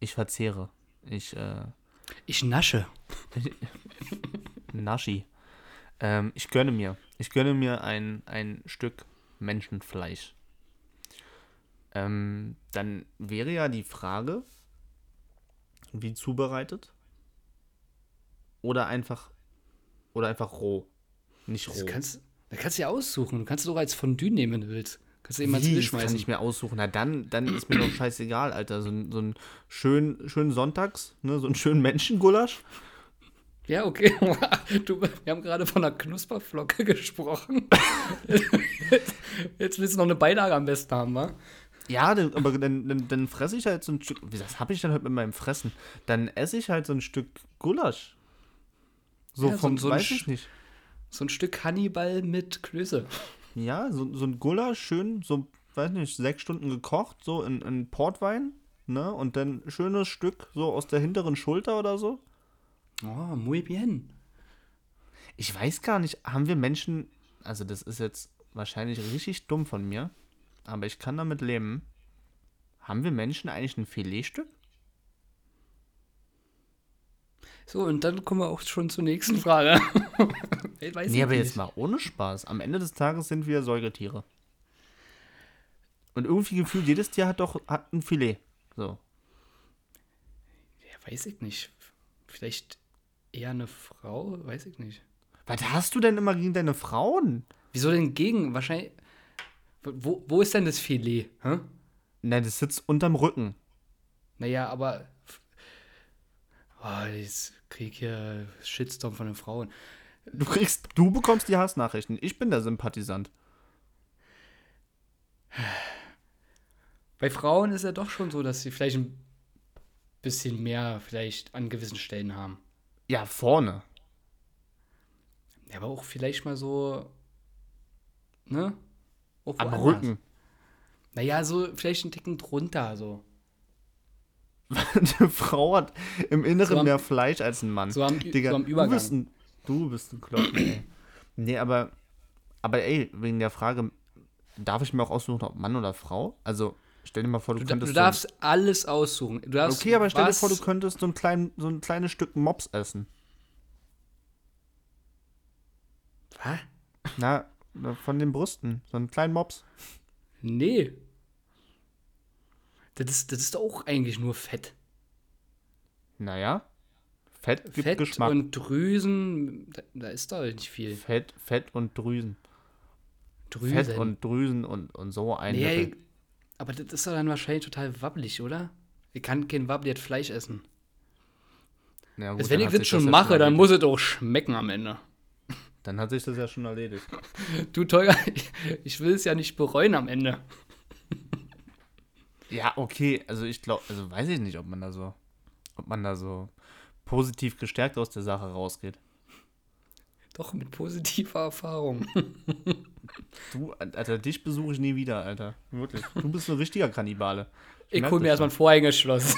Ich verzehre. Ich, äh, Ich nasche. Naschi. Ähm, ich gönne mir. Ich gönne mir ein, ein Stück Menschenfleisch. Ähm, dann wäre ja die Frage, wie zubereitet? Oder einfach, oder einfach roh. Nicht roh. Das kannst, da kannst du ja aussuchen. Du kannst es auch als Fondue nehmen, wenn du willst. Kannst du eben ans Wie, das kann ich mir aussuchen. Na dann, dann ist mir doch scheißegal, Alter. So ein, so ein schön, schön Sonntags, ne, so einen schönen Menschengulasch. Ja, okay. Du, wir haben gerade von einer Knusperflocke gesprochen. Jetzt willst du noch eine Beilage am besten haben, wa? Ja, dann, aber dann, dann, dann fresse ich halt so ein Stück. Wie das habe ich dann halt mit meinem Fressen? Dann esse ich halt so ein Stück Gulasch. So Ja, so vom, ein- so ein weiß ich nicht. So ein Stück Hannibal mit Klöße. Ja, so, so ein Gulasch, schön, so, weiß nicht, sechs Stunden gekocht, so in, in Portwein, ne? Und dann schönes Stück so aus der hinteren Schulter oder so. Oh, muy bien. Ich weiß gar nicht, haben wir Menschen, also das ist jetzt wahrscheinlich richtig dumm von mir, aber ich kann damit leben. Haben wir Menschen eigentlich ein Filetstück? So, und dann kommen wir auch schon zur nächsten Frage. Ich weiß Nee, aber nicht. jetzt mal ohne Spaß. Am Ende des Tages sind wir Säugetiere. Und irgendwie gefühlt, jedes Tier hat doch hat ein Filet. So. Ja, weiß ich nicht. Vielleicht eher eine Frau? Weiß ich nicht. Was hast du denn immer gegen deine Frauen? Wieso denn gegen? Wahrscheinlich. Wo, wo ist denn das Filet? Hä? Nein, das sitzt unterm Rücken. Naja, aber. Oh, ich krieg hier Shitstorm von den Frauen. Du kriegst, du bekommst die Hassnachrichten. Ich bin der Sympathisant. Bei Frauen ist ja doch schon so, dass sie vielleicht ein bisschen mehr vielleicht an gewissen Stellen haben. Ja, vorne. Ja, aber auch vielleicht mal so, ne? Auch Am woanders. Rücken. Naja, so vielleicht einen Ticken drunter, so. Eine Frau hat im Inneren So mehr Fleisch als ein Mann. So am, Digga, so Du Übergang. bist ein, du bist ein Kloppen, ey. Nee, aber, aber ey, wegen der Frage, darf ich mir auch aussuchen, ob Mann oder Frau? Also, stell dir mal vor, du, du, könntest du darfst alles aussuchen. Du so, darfst Okay, aber stell dir was- vor, du könntest so ein, klein, so ein kleines Stück Mops essen. Was? Na, von den Brüsten. So einen kleinen Mops. Nee. Das ist, das ist doch auch eigentlich nur Fett. Naja. Fett gibt Fett Geschmack. und Drüsen, da, da ist da nicht viel. Fett, Fett und Drüsen. Drüsen. Fett und Drüsen und, und so ein nee, aber das ist doch dann wahrscheinlich total wabbelig, oder? Ich kann kein wabbeliges Fleisch essen. Ja, gut, Also wenn ich das schon ja mache, dann muss es auch schmecken am Ende. Dann hat sich das ja schon erledigt. Du Teuer, ich, ich will es ja nicht bereuen am Ende. Ja, okay, also ich glaube, also weiß ich nicht, ob man da so, ob man da so positiv gestärkt aus der Sache rausgeht. Doch mit positiver Erfahrung. Du, Alter, dich besuche ich nie wieder, Alter. Wirklich. Du bist ein richtiger Kannibale. Ich hole mir erstmal ein Vorhängeschloss.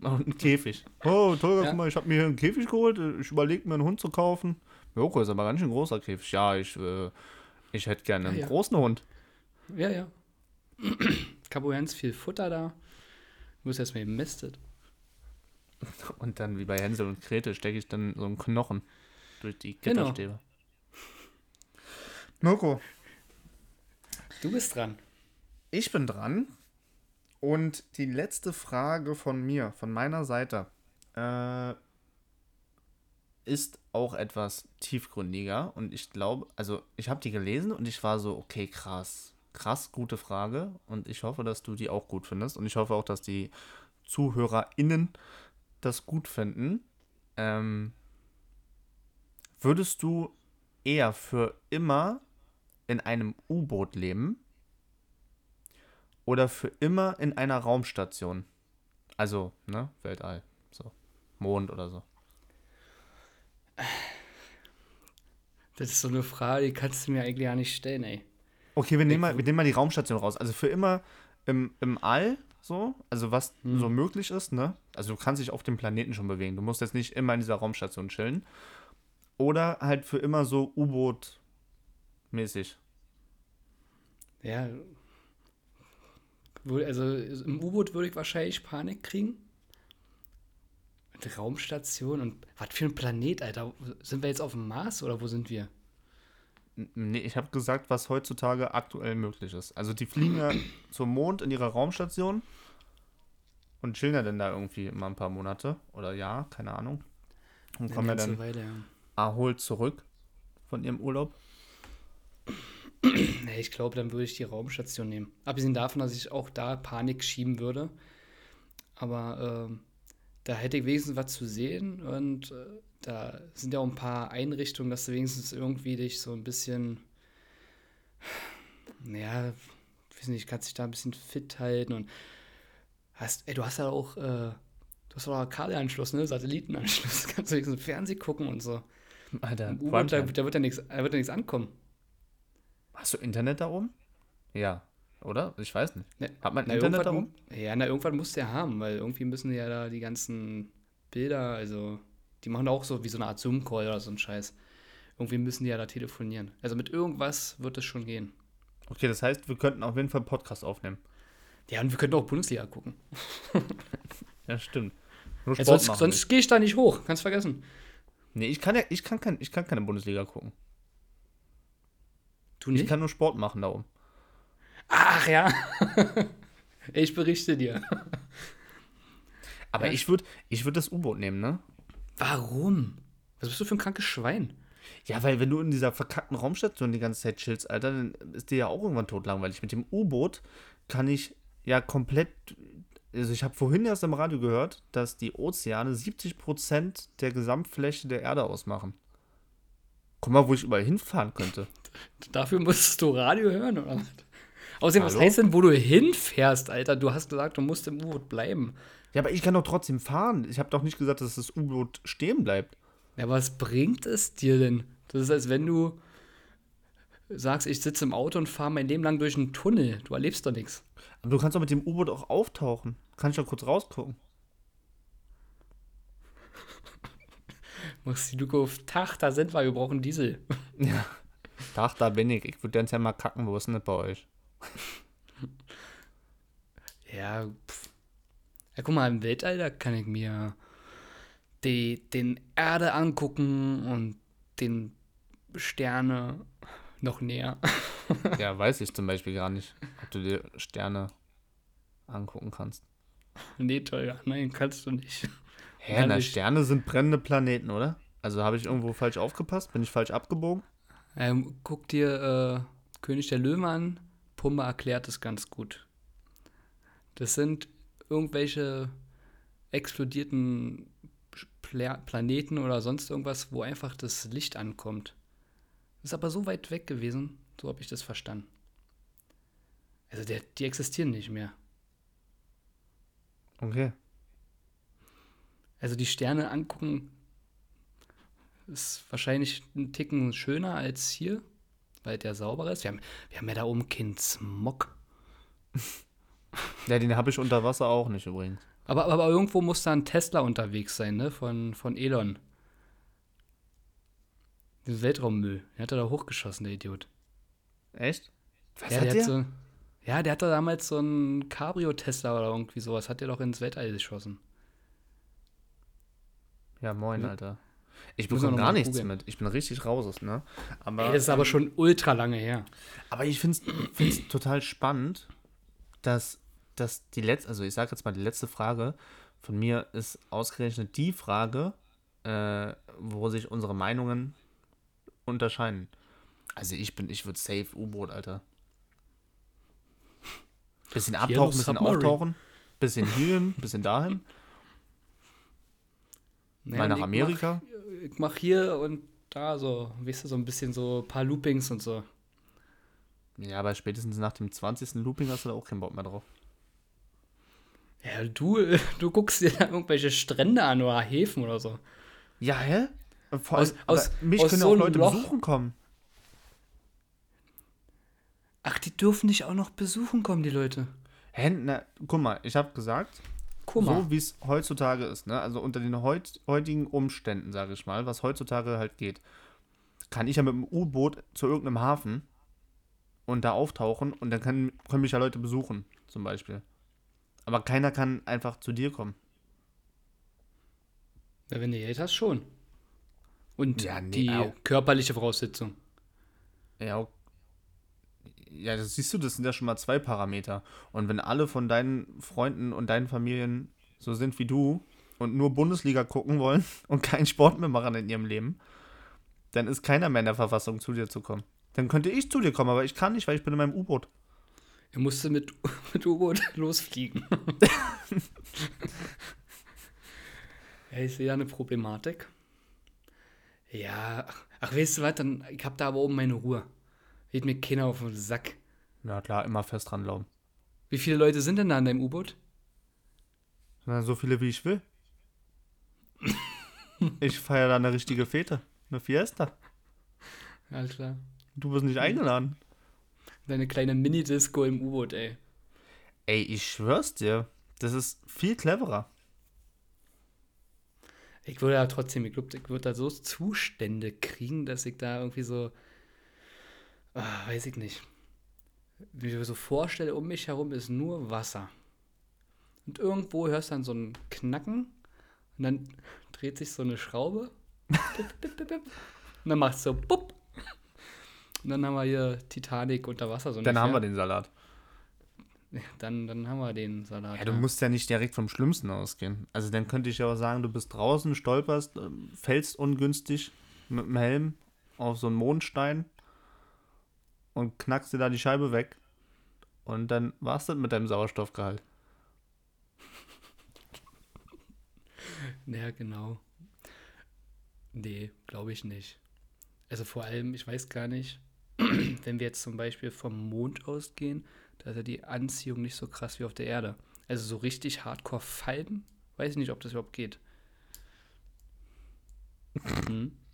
Und ein Käfig. Oh, Tolga, Ja. guck mal, ich habe mir hier einen Käfig geholt. Ich überlege mir einen Hund zu kaufen. Joko, ist aber ganz schön großer Käfig. Ja, ich, äh, ich hätte gerne einen Ja, ja. großen Hund. ja, ja. Cabo ganz viel Futter da. Muss erstmal gemästet. Und dann, wie bei Hänsel und Grete, stecke ich dann so einen Knochen durch die Genau. Gitterstäbe. Mirko, Du bist dran. ich bin dran. Und die letzte Frage von mir, von meiner Seite, äh, ist auch etwas tiefgründiger. Und ich glaube, also ich habe die gelesen und ich war so, okay, krass. Krass, gute Frage. Und ich hoffe, dass du die auch gut findest. Und ich hoffe auch, dass die ZuhörerInnen das gut finden. Ähm, würdest du eher für immer in einem U-Boot leben oder für immer in einer Raumstation? Also, ne, Weltall, so, Mond oder so. Das ist so eine Frage, die kannst du mir eigentlich gar nicht stellen, ey. Okay, wir nehmen mal, wir nehmen mal die Raumstation raus. Also für immer im, im All, so, also was so möglich ist, ne? Also du kannst dich auf dem Planeten schon bewegen. Du musst jetzt nicht immer in dieser Raumstation chillen. Oder halt für immer so U-Boot-mäßig. Ja. Also im U-Boot würde ich wahrscheinlich Panik kriegen. Und Raumstation und was für ein Planet, Alter. Sind wir jetzt auf dem Mars oder wo sind wir? Nee, ich habe gesagt, was heutzutage aktuell möglich ist. Also die fliegen ja zum Mond in ihrer Raumstation und chillen ja dann da irgendwie immer ein paar Monate oder Jahr, keine Ahnung. Und kommen ja dann Weile, ja. erholt zurück von ihrem Urlaub. Nee, ich glaube, dann würde ich die Raumstation nehmen. Abgesehen davon, dass ich auch da Panik schieben würde. Aber ähm, da hätte ich wenigstens was zu sehen und äh, da sind ja auch ein paar Einrichtungen, dass du wenigstens irgendwie dich so ein bisschen, naja, weiß nicht, kannst dich da ein bisschen fit halten und hast, ey, du hast ja auch, äh, du hast auch Kabelanschluss, ne, Satellitenanschluss, kannst du wenigstens Fernsehen gucken und so. Alter, da, da wird ja nichts, da wird ja nichts ankommen. Hast du Internet da oben? Ja, oder? Ich weiß nicht. Ne, Hat man Na, Internet da oben? Ja, na, irgendwann musst du ja haben, weil irgendwie müssen ja da die ganzen Bilder, also die machen auch so wie so eine Art Zoom-Call oder so ein Scheiß. Irgendwie müssen die ja da telefonieren. Also mit irgendwas wird es schon gehen. Okay, das heißt, wir könnten auf jeden Fall einen Podcast aufnehmen. Ja, und wir könnten auch Bundesliga gucken. Ja, stimmt. Ja, sonst sonst gehe ich da nicht hoch, kannst vergessen. Nee, ich kann ja, ich kann, kein, ich kann keine Bundesliga gucken. Du Ich nicht? kann nur Sport machen da oben. Ach ja. ich berichte dir. Aber Ja. ich würde ich würd das U-Boot nehmen, ne? Warum? Was bist du für ein krankes Schwein? Ja, weil wenn du in dieser verkackten Raumstation die ganze Zeit chillst, Alter, dann ist dir ja auch irgendwann totlangweilig. Mit dem U-Boot kann ich ja komplett also ich habe vorhin erst im Radio gehört, dass die Ozeane 70% der Gesamtfläche der Erde ausmachen. Guck mal, wo ich überall hinfahren könnte. Dafür musstest du Radio hören, oder was? Außerdem, was Hallo? heißt denn, wo du hinfährst, Alter? Du hast gesagt, du musst im U-Boot bleiben. Ja, aber ich kann doch trotzdem fahren. Ich habe doch nicht gesagt, dass das U-Boot stehen bleibt. Ja, was bringt es dir denn? Das ist, als wenn du sagst, ich sitze im Auto und fahre mein Leben lang durch einen Tunnel. Du erlebst doch nichts. Aber du kannst doch mit dem U-Boot auch auftauchen. Kann ich doch kurz rausgucken. Machst die Luke auf Tag, da sind wir, wir brauchen Diesel. Ja. Ach, da bin ich. Ich würde ganz gerne mal kacken. Wo ist denn das bei euch? Ja, pff. ja, guck mal, im Weltall, da kann ich mir die, den Erde angucken und den Sterne noch näher. Ja, weiß ich zum Beispiel gar nicht, ob du dir Sterne angucken kannst. nee, toll, nein, kannst du nicht. Hä, na, Herrlich. Sterne sind brennende Planeten, oder? Also habe ich irgendwo falsch aufgepasst? Bin ich falsch abgebogen? Ähm, guck dir äh, König der Löwen an. Pumba erklärt es ganz gut. Das sind irgendwelche explodierten Pla Planeten oder sonst irgendwas, wo einfach das Licht ankommt. Ist aber so weit weg gewesen, so habe ich das verstanden. Also der, die existieren nicht mehr. Okay. Also die Sterne angucken ist wahrscheinlich ein Ticken schöner als hier, weil der sauberer ist. Wir haben, wir haben ja da oben keinen Smog. Ja, den habe ich unter Wasser auch nicht übrigens. Aber, aber irgendwo muss da ein Tesla unterwegs sein, ne? Von, von Elon. Den Weltraummüll. Den hat er da hochgeschossen, der Idiot. Echt? Was ja, hat der der? hat so, ja, der hat da damals so ein Cabrio-Tesla oder irgendwie sowas. Hat der doch ins Weltall geschossen. ja, moin, Hm. Alter. Ich bekomme gar nichts googeln. mit. Ich bin richtig raus, ne? Aber, Ey, das ist aber schon ultra lange her. aber ich finde es total spannend, dass, dass die letzte, also ich sage jetzt mal, die letzte Frage von mir ist ausgerechnet die Frage, äh, wo sich unsere Meinungen unterscheiden. Also ich bin, ich würde safe U-Boot, Alter. Bisschen abtauchen, bisschen Submarine. auftauchen, bisschen hierhin, bisschen dahin, Naja, mal nach Amerika. Ich mach hier und da so, weißt du, so ein bisschen so ein paar Loopings und so. Ja, aber spätestens nach dem 20. Looping hast du da auch keinen Bock mehr drauf. Ja, du, du guckst dir da irgendwelche Strände an oder Häfen oder so. Ja, hä? Vor Aus- allem, aus- mich aus können so auch Leute Loch- besuchen kommen. Ach, die dürfen dich auch noch besuchen kommen, die Leute. Hä? Na, guck mal, ich habe gesagt, Mal. so wie es heutzutage ist, ne? Also unter den heut, heutigen Umständen, sage ich mal, was heutzutage halt geht, kann ich ja mit dem U-Boot zu irgendeinem Hafen und da auftauchen und dann können, können mich ja Leute besuchen, zum Beispiel. Aber keiner kann einfach zu dir kommen. Ja, wenn du Geld hast, schon. Und Ja, nee, die au. körperliche Voraussetzung. Ja, ok- ja, das siehst du, das sind ja schon mal zwei Parameter. Und wenn alle von deinen Freunden und deinen Familien so sind wie du und nur Bundesliga gucken wollen und keinen Sport mehr machen in ihrem Leben, dann ist keiner mehr in der Verfassung, zu dir zu kommen. Dann könnte ich zu dir kommen, aber ich kann nicht, weil ich bin in meinem U-Boot. Er musste mit, mit U-Boot losfliegen. ja, ich sehe ja eine Problematik. Ja, ach, ach, weißt du was, dann, ich hab da aber oben meine Ruhe. Geht mir keiner auf den Sack. Ja klar, immer fest dran glauben. Wie viele Leute sind denn da in deinem U-Boot? Na, so viele wie ich will. ich feiere da eine richtige Fete. Eine Fiesta. Alter. Du bist nicht eingeladen. Deine kleine Mini-Disco im U-Boot, ey. Ey, ich schwör's dir. Das ist viel cleverer. Ich würde ja trotzdem, ich glaube, ich würde da so Zustände kriegen, dass ich da irgendwie so, ah, weiß ich nicht, wie ich mir so vorstelle, um mich herum ist nur Wasser. Und irgendwo hörst du dann so ein Knacken und dann dreht sich so eine Schraube. Bip, bip, bip, bip. und dann macht es so bupp. Und dann haben wir hier Titanic unter Wasser. So Dann haben wir den Salat. Dann, dann haben wir den Salat. Ja, du musst ja nicht direkt vom Schlimmsten ausgehen. Also dann könnte ich ja auch sagen, du bist draußen, stolperst, ähm, fällst ungünstig mit dem Helm auf so einen Mondstein und knackst dir da die Scheibe weg. Und dann war's das mit deinem Sauerstoffgehalt. Ja, genau. Nee, glaube ich nicht. Also vor allem, ich weiß gar nicht, wenn wir jetzt zum Beispiel vom Mond ausgehen, da ist ja die Anziehung nicht so krass wie auf der Erde. Also so richtig hardcore fallen, weiß ich nicht, ob das überhaupt geht. Mhm.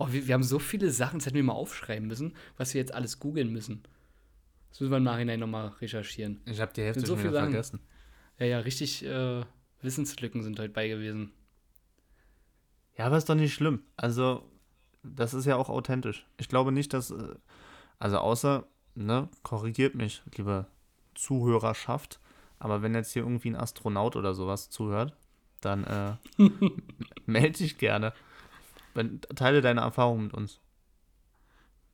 Oh, wir, wir haben so viele Sachen, das hätten wir mal aufschreiben müssen, was wir jetzt alles googeln müssen. Das müssen wir im Nachhinein nochmal recherchieren. Ich habe die Hälfte so schon viele wieder Sachen. vergessen. Ja, ja, richtig äh, Wissenslücken sind heute bei gewesen. Ja, aber ist doch nicht schlimm. Also, das ist ja auch authentisch. Ich glaube nicht, dass. äh, Also, außer, ne, korrigiert mich, liebe Zuhörerschaft. Aber wenn jetzt hier irgendwie ein Astronaut oder sowas zuhört, dann äh, melde dich gerne. Wenn, teile deine Erfahrungen mit uns.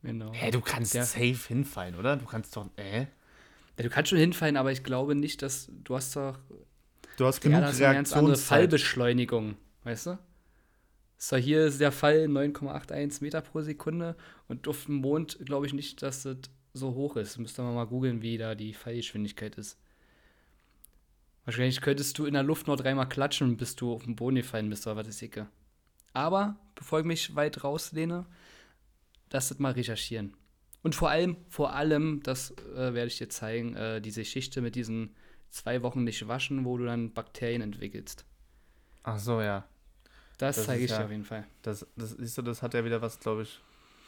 Genau. Hä, du kannst Ja. safe hinfallen, oder? Du kannst doch. Äh? Ja, du kannst schon hinfallen, aber ich glaube nicht, dass du hast doch Du hast Ja, genug das ist eine ganz andere Reaktionszeit. Fallbeschleunigung, weißt du? So, hier ist der Fall 9,81 Meter pro Sekunde und auf dem Mond glaube ich nicht, dass das so hoch ist. Müsste man mal googeln, wie da die Fallgeschwindigkeit ist. Wahrscheinlich könntest du in der Luft nur dreimal klatschen, bis du auf den Boden gefallen bist, oder was ist Icke. Aber, bevor ich mich weit rauslehne, lass das mal recherchieren. Und vor allem, vor allem, das äh, werde ich dir zeigen, äh, diese Geschichte mit diesen zwei Wochen nicht waschen, wo du dann Bakterien entwickelst. Ach so, ja. Das, Das zeige ich ja- dir auf jeden Fall. Das, das, siehst du, das hat ja wieder was, glaube ich.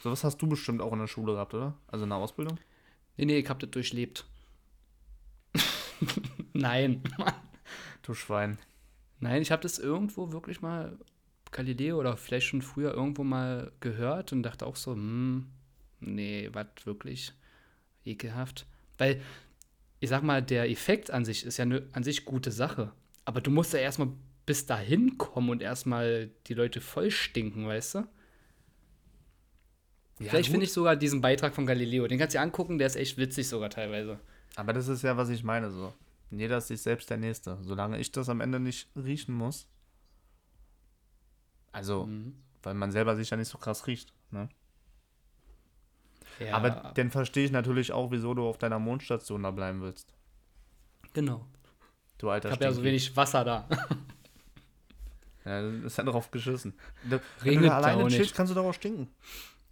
Sowas hast du bestimmt auch in der Schule gehabt, oder? Also in der Ausbildung? Nee, nee, ich hab das durchlebt. Nein. Du Schwein. Nein, ich habe das irgendwo wirklich mal, Galileo oder vielleicht schon früher irgendwo mal gehört und dachte auch so, hm, nee, was wirklich ekelhaft. Weil, ich sag mal, der Effekt an sich ist ja ne, an sich gute Sache. Aber du musst ja erstmal bis dahin kommen und erstmal die Leute voll stinken, weißt du? Vielleicht finde ich sogar diesen Beitrag von Galileo, den kannst du dir angucken, der ist echt witzig sogar teilweise. Aber das ist ja, was ich meine, so. Jeder ist sich selbst der Nächste. Solange ich das am Ende nicht riechen muss. Also, Mhm. weil man selber sich ja nicht so krass riecht. Ne? Ja, Aber dann verstehe ich natürlich auch, wieso du auf deiner Mondstation da bleiben willst. genau. Du alter Ich habe ja so wenig Wasser da. Ja, das ist ja drauf geschissen. Wenn du da alleine chillst, nicht. kannst du darauf stinken.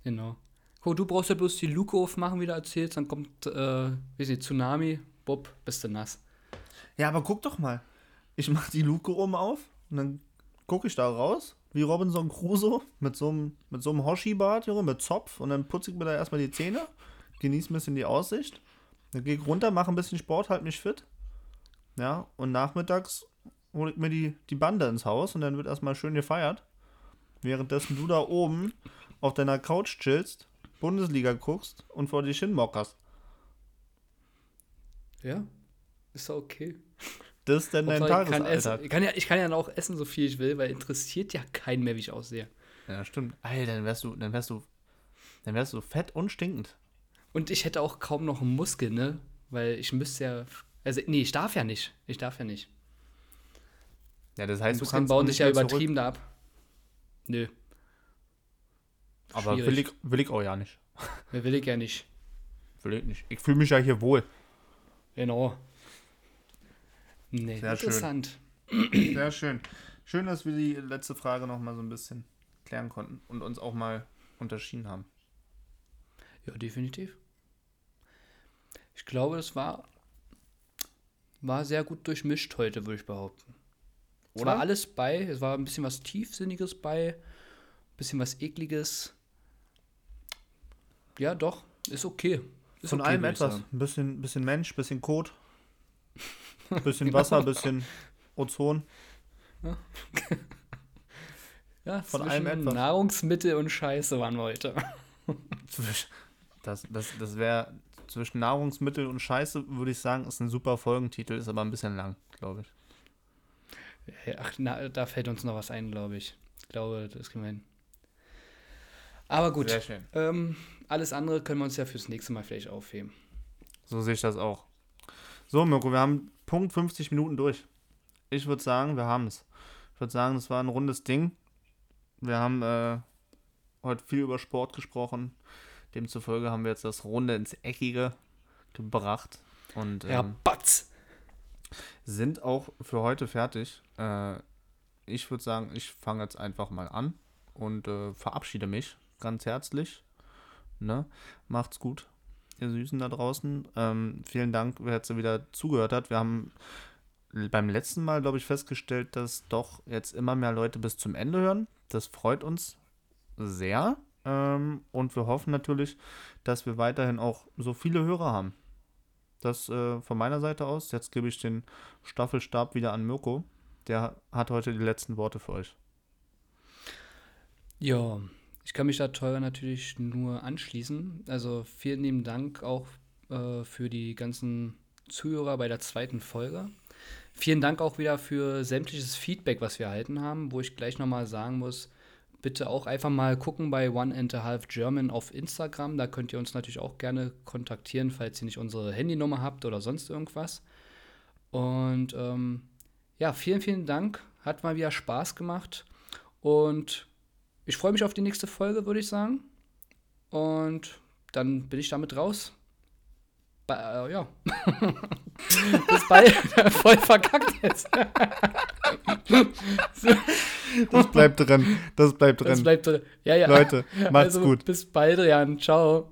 Genau. Guck, du brauchst ja bloß die Luke aufmachen, wie du erzählst, dann kommt, äh, weiß nicht, Tsunami, Bob, bist du nass. Ja, aber guck doch mal. Ich mach die Luke oben auf und dann gucke ich da raus, wie Robinson Crusoe mit so einem, mit so einem Hoshi-Bart, Junge, mit Zopf und dann putze ich mir da erstmal die Zähne, genieße ein bisschen die Aussicht, dann gehe ich runter, mache ein bisschen Sport, halt mich fit. Ja, und nachmittags hole ich mir die, die Bande ins Haus und dann wird erstmal schön gefeiert. Währenddessen du da oben auf deiner Couch chillst, Bundesliga guckst und vor dich hin mockerst. Ja, ist okay. Das ist denn dein Hauptsache, ich, kann Tagesalltag. ich, kann ja, ich kann ja auch essen, so viel ich will, weil interessiert ja keinen mehr, wie ich aussehe. Ja, stimmt. Alter, dann wärst du, dann wärst du, dann wärst du fett und stinkend. Und ich hätte auch kaum noch einen Muskel, ne? Weil ich müsste ja. Also, nee, ich darf ja nicht. Ich darf ja nicht. Ja, das heißt, du Muskeln kannst bauen sich ja übertrieben da ab. Nö, Zurück, aber schwierig. will ich, will ich auch ja nicht. will ich ja nicht. Will ich nicht. Ich fühle mich ja hier wohl. Genau. Nee, Sehr schön. interessant. Sehr schön. Schön, dass wir die letzte Frage noch mal so ein bisschen klären konnten und uns auch mal unterschieden haben. Ja, definitiv. Ich glaube, es war, war sehr gut durchmischt heute, würde ich behaupten. Es Oder? war alles bei, es war ein bisschen was Tiefsinniges bei, ein bisschen was Ekliges. Ja, doch, ist okay. Ist Von okay, allem etwas. Ein bisschen, bisschen Mensch, bisschen Kot, bisschen Genau. Wasser, bisschen Ozon. Ja, von zwischen allem etwas. Nahrungsmittel und Scheiße waren wir heute. Das, das, das wäre zwischen Nahrungsmittel und Scheiße, würde ich sagen, ist ein super Folgentitel, ist aber ein bisschen lang, glaube ich. Ach, na, da fällt uns noch was ein, glaube ich. Ich glaube, das kriegen wir hin. Aber gut, Sehr schön. ähm, alles andere können wir uns ja fürs nächste Mal vielleicht aufheben. So sehe ich das auch. So, Mirko, wir haben Punkt 50 Minuten durch. Ich würde sagen, wir haben es. Ich würde sagen, das war ein rundes Ding. Wir haben äh, heute viel über Sport gesprochen. Demzufolge haben wir jetzt das Runde ins Eckige gebracht und Ja, ähm, Batz! sind auch für heute fertig. Äh, ich würde sagen, ich fange jetzt einfach mal an und äh, verabschiede mich ganz herzlich. Ne? Macht's gut, ihr Süßen da draußen. Ähm, vielen Dank, wer jetzt wieder zugehört hat. Wir haben beim letzten Mal, glaube ich, festgestellt, dass doch jetzt immer mehr Leute bis zum Ende hören. Das freut uns sehr. Ähm, und wir hoffen natürlich, dass wir weiterhin auch so viele Hörer haben. Das äh, von meiner Seite aus. Jetzt gebe ich den Staffelstab wieder an Mirko. Der hat heute die letzten Worte für euch. Ja, ich kann mich da teuer natürlich nur anschließen. Also vielen lieben Dank auch äh, für die ganzen Zuhörer bei der zweiten Folge. Vielen Dank auch wieder für sämtliches Feedback, was wir erhalten haben, wo ich gleich nochmal sagen muss, bitte auch einfach mal gucken bei One and a Half German auf Instagram. Da könnt ihr uns natürlich auch gerne kontaktieren, falls ihr nicht unsere Handynummer habt oder sonst irgendwas. Und ähm, ja, vielen, vielen Dank. Hat mal wieder Spaß gemacht. Und ich freue mich auf die nächste Folge, würde ich sagen. Und dann bin ich damit raus. Ba äh, ja. Bis bald. Voll verkackt jetzt. das bleibt drin. Das bleibt drin. Das bleibt drin. Ja, ja. Leute, macht's also, gut. Bis bald, Jan. Ciao.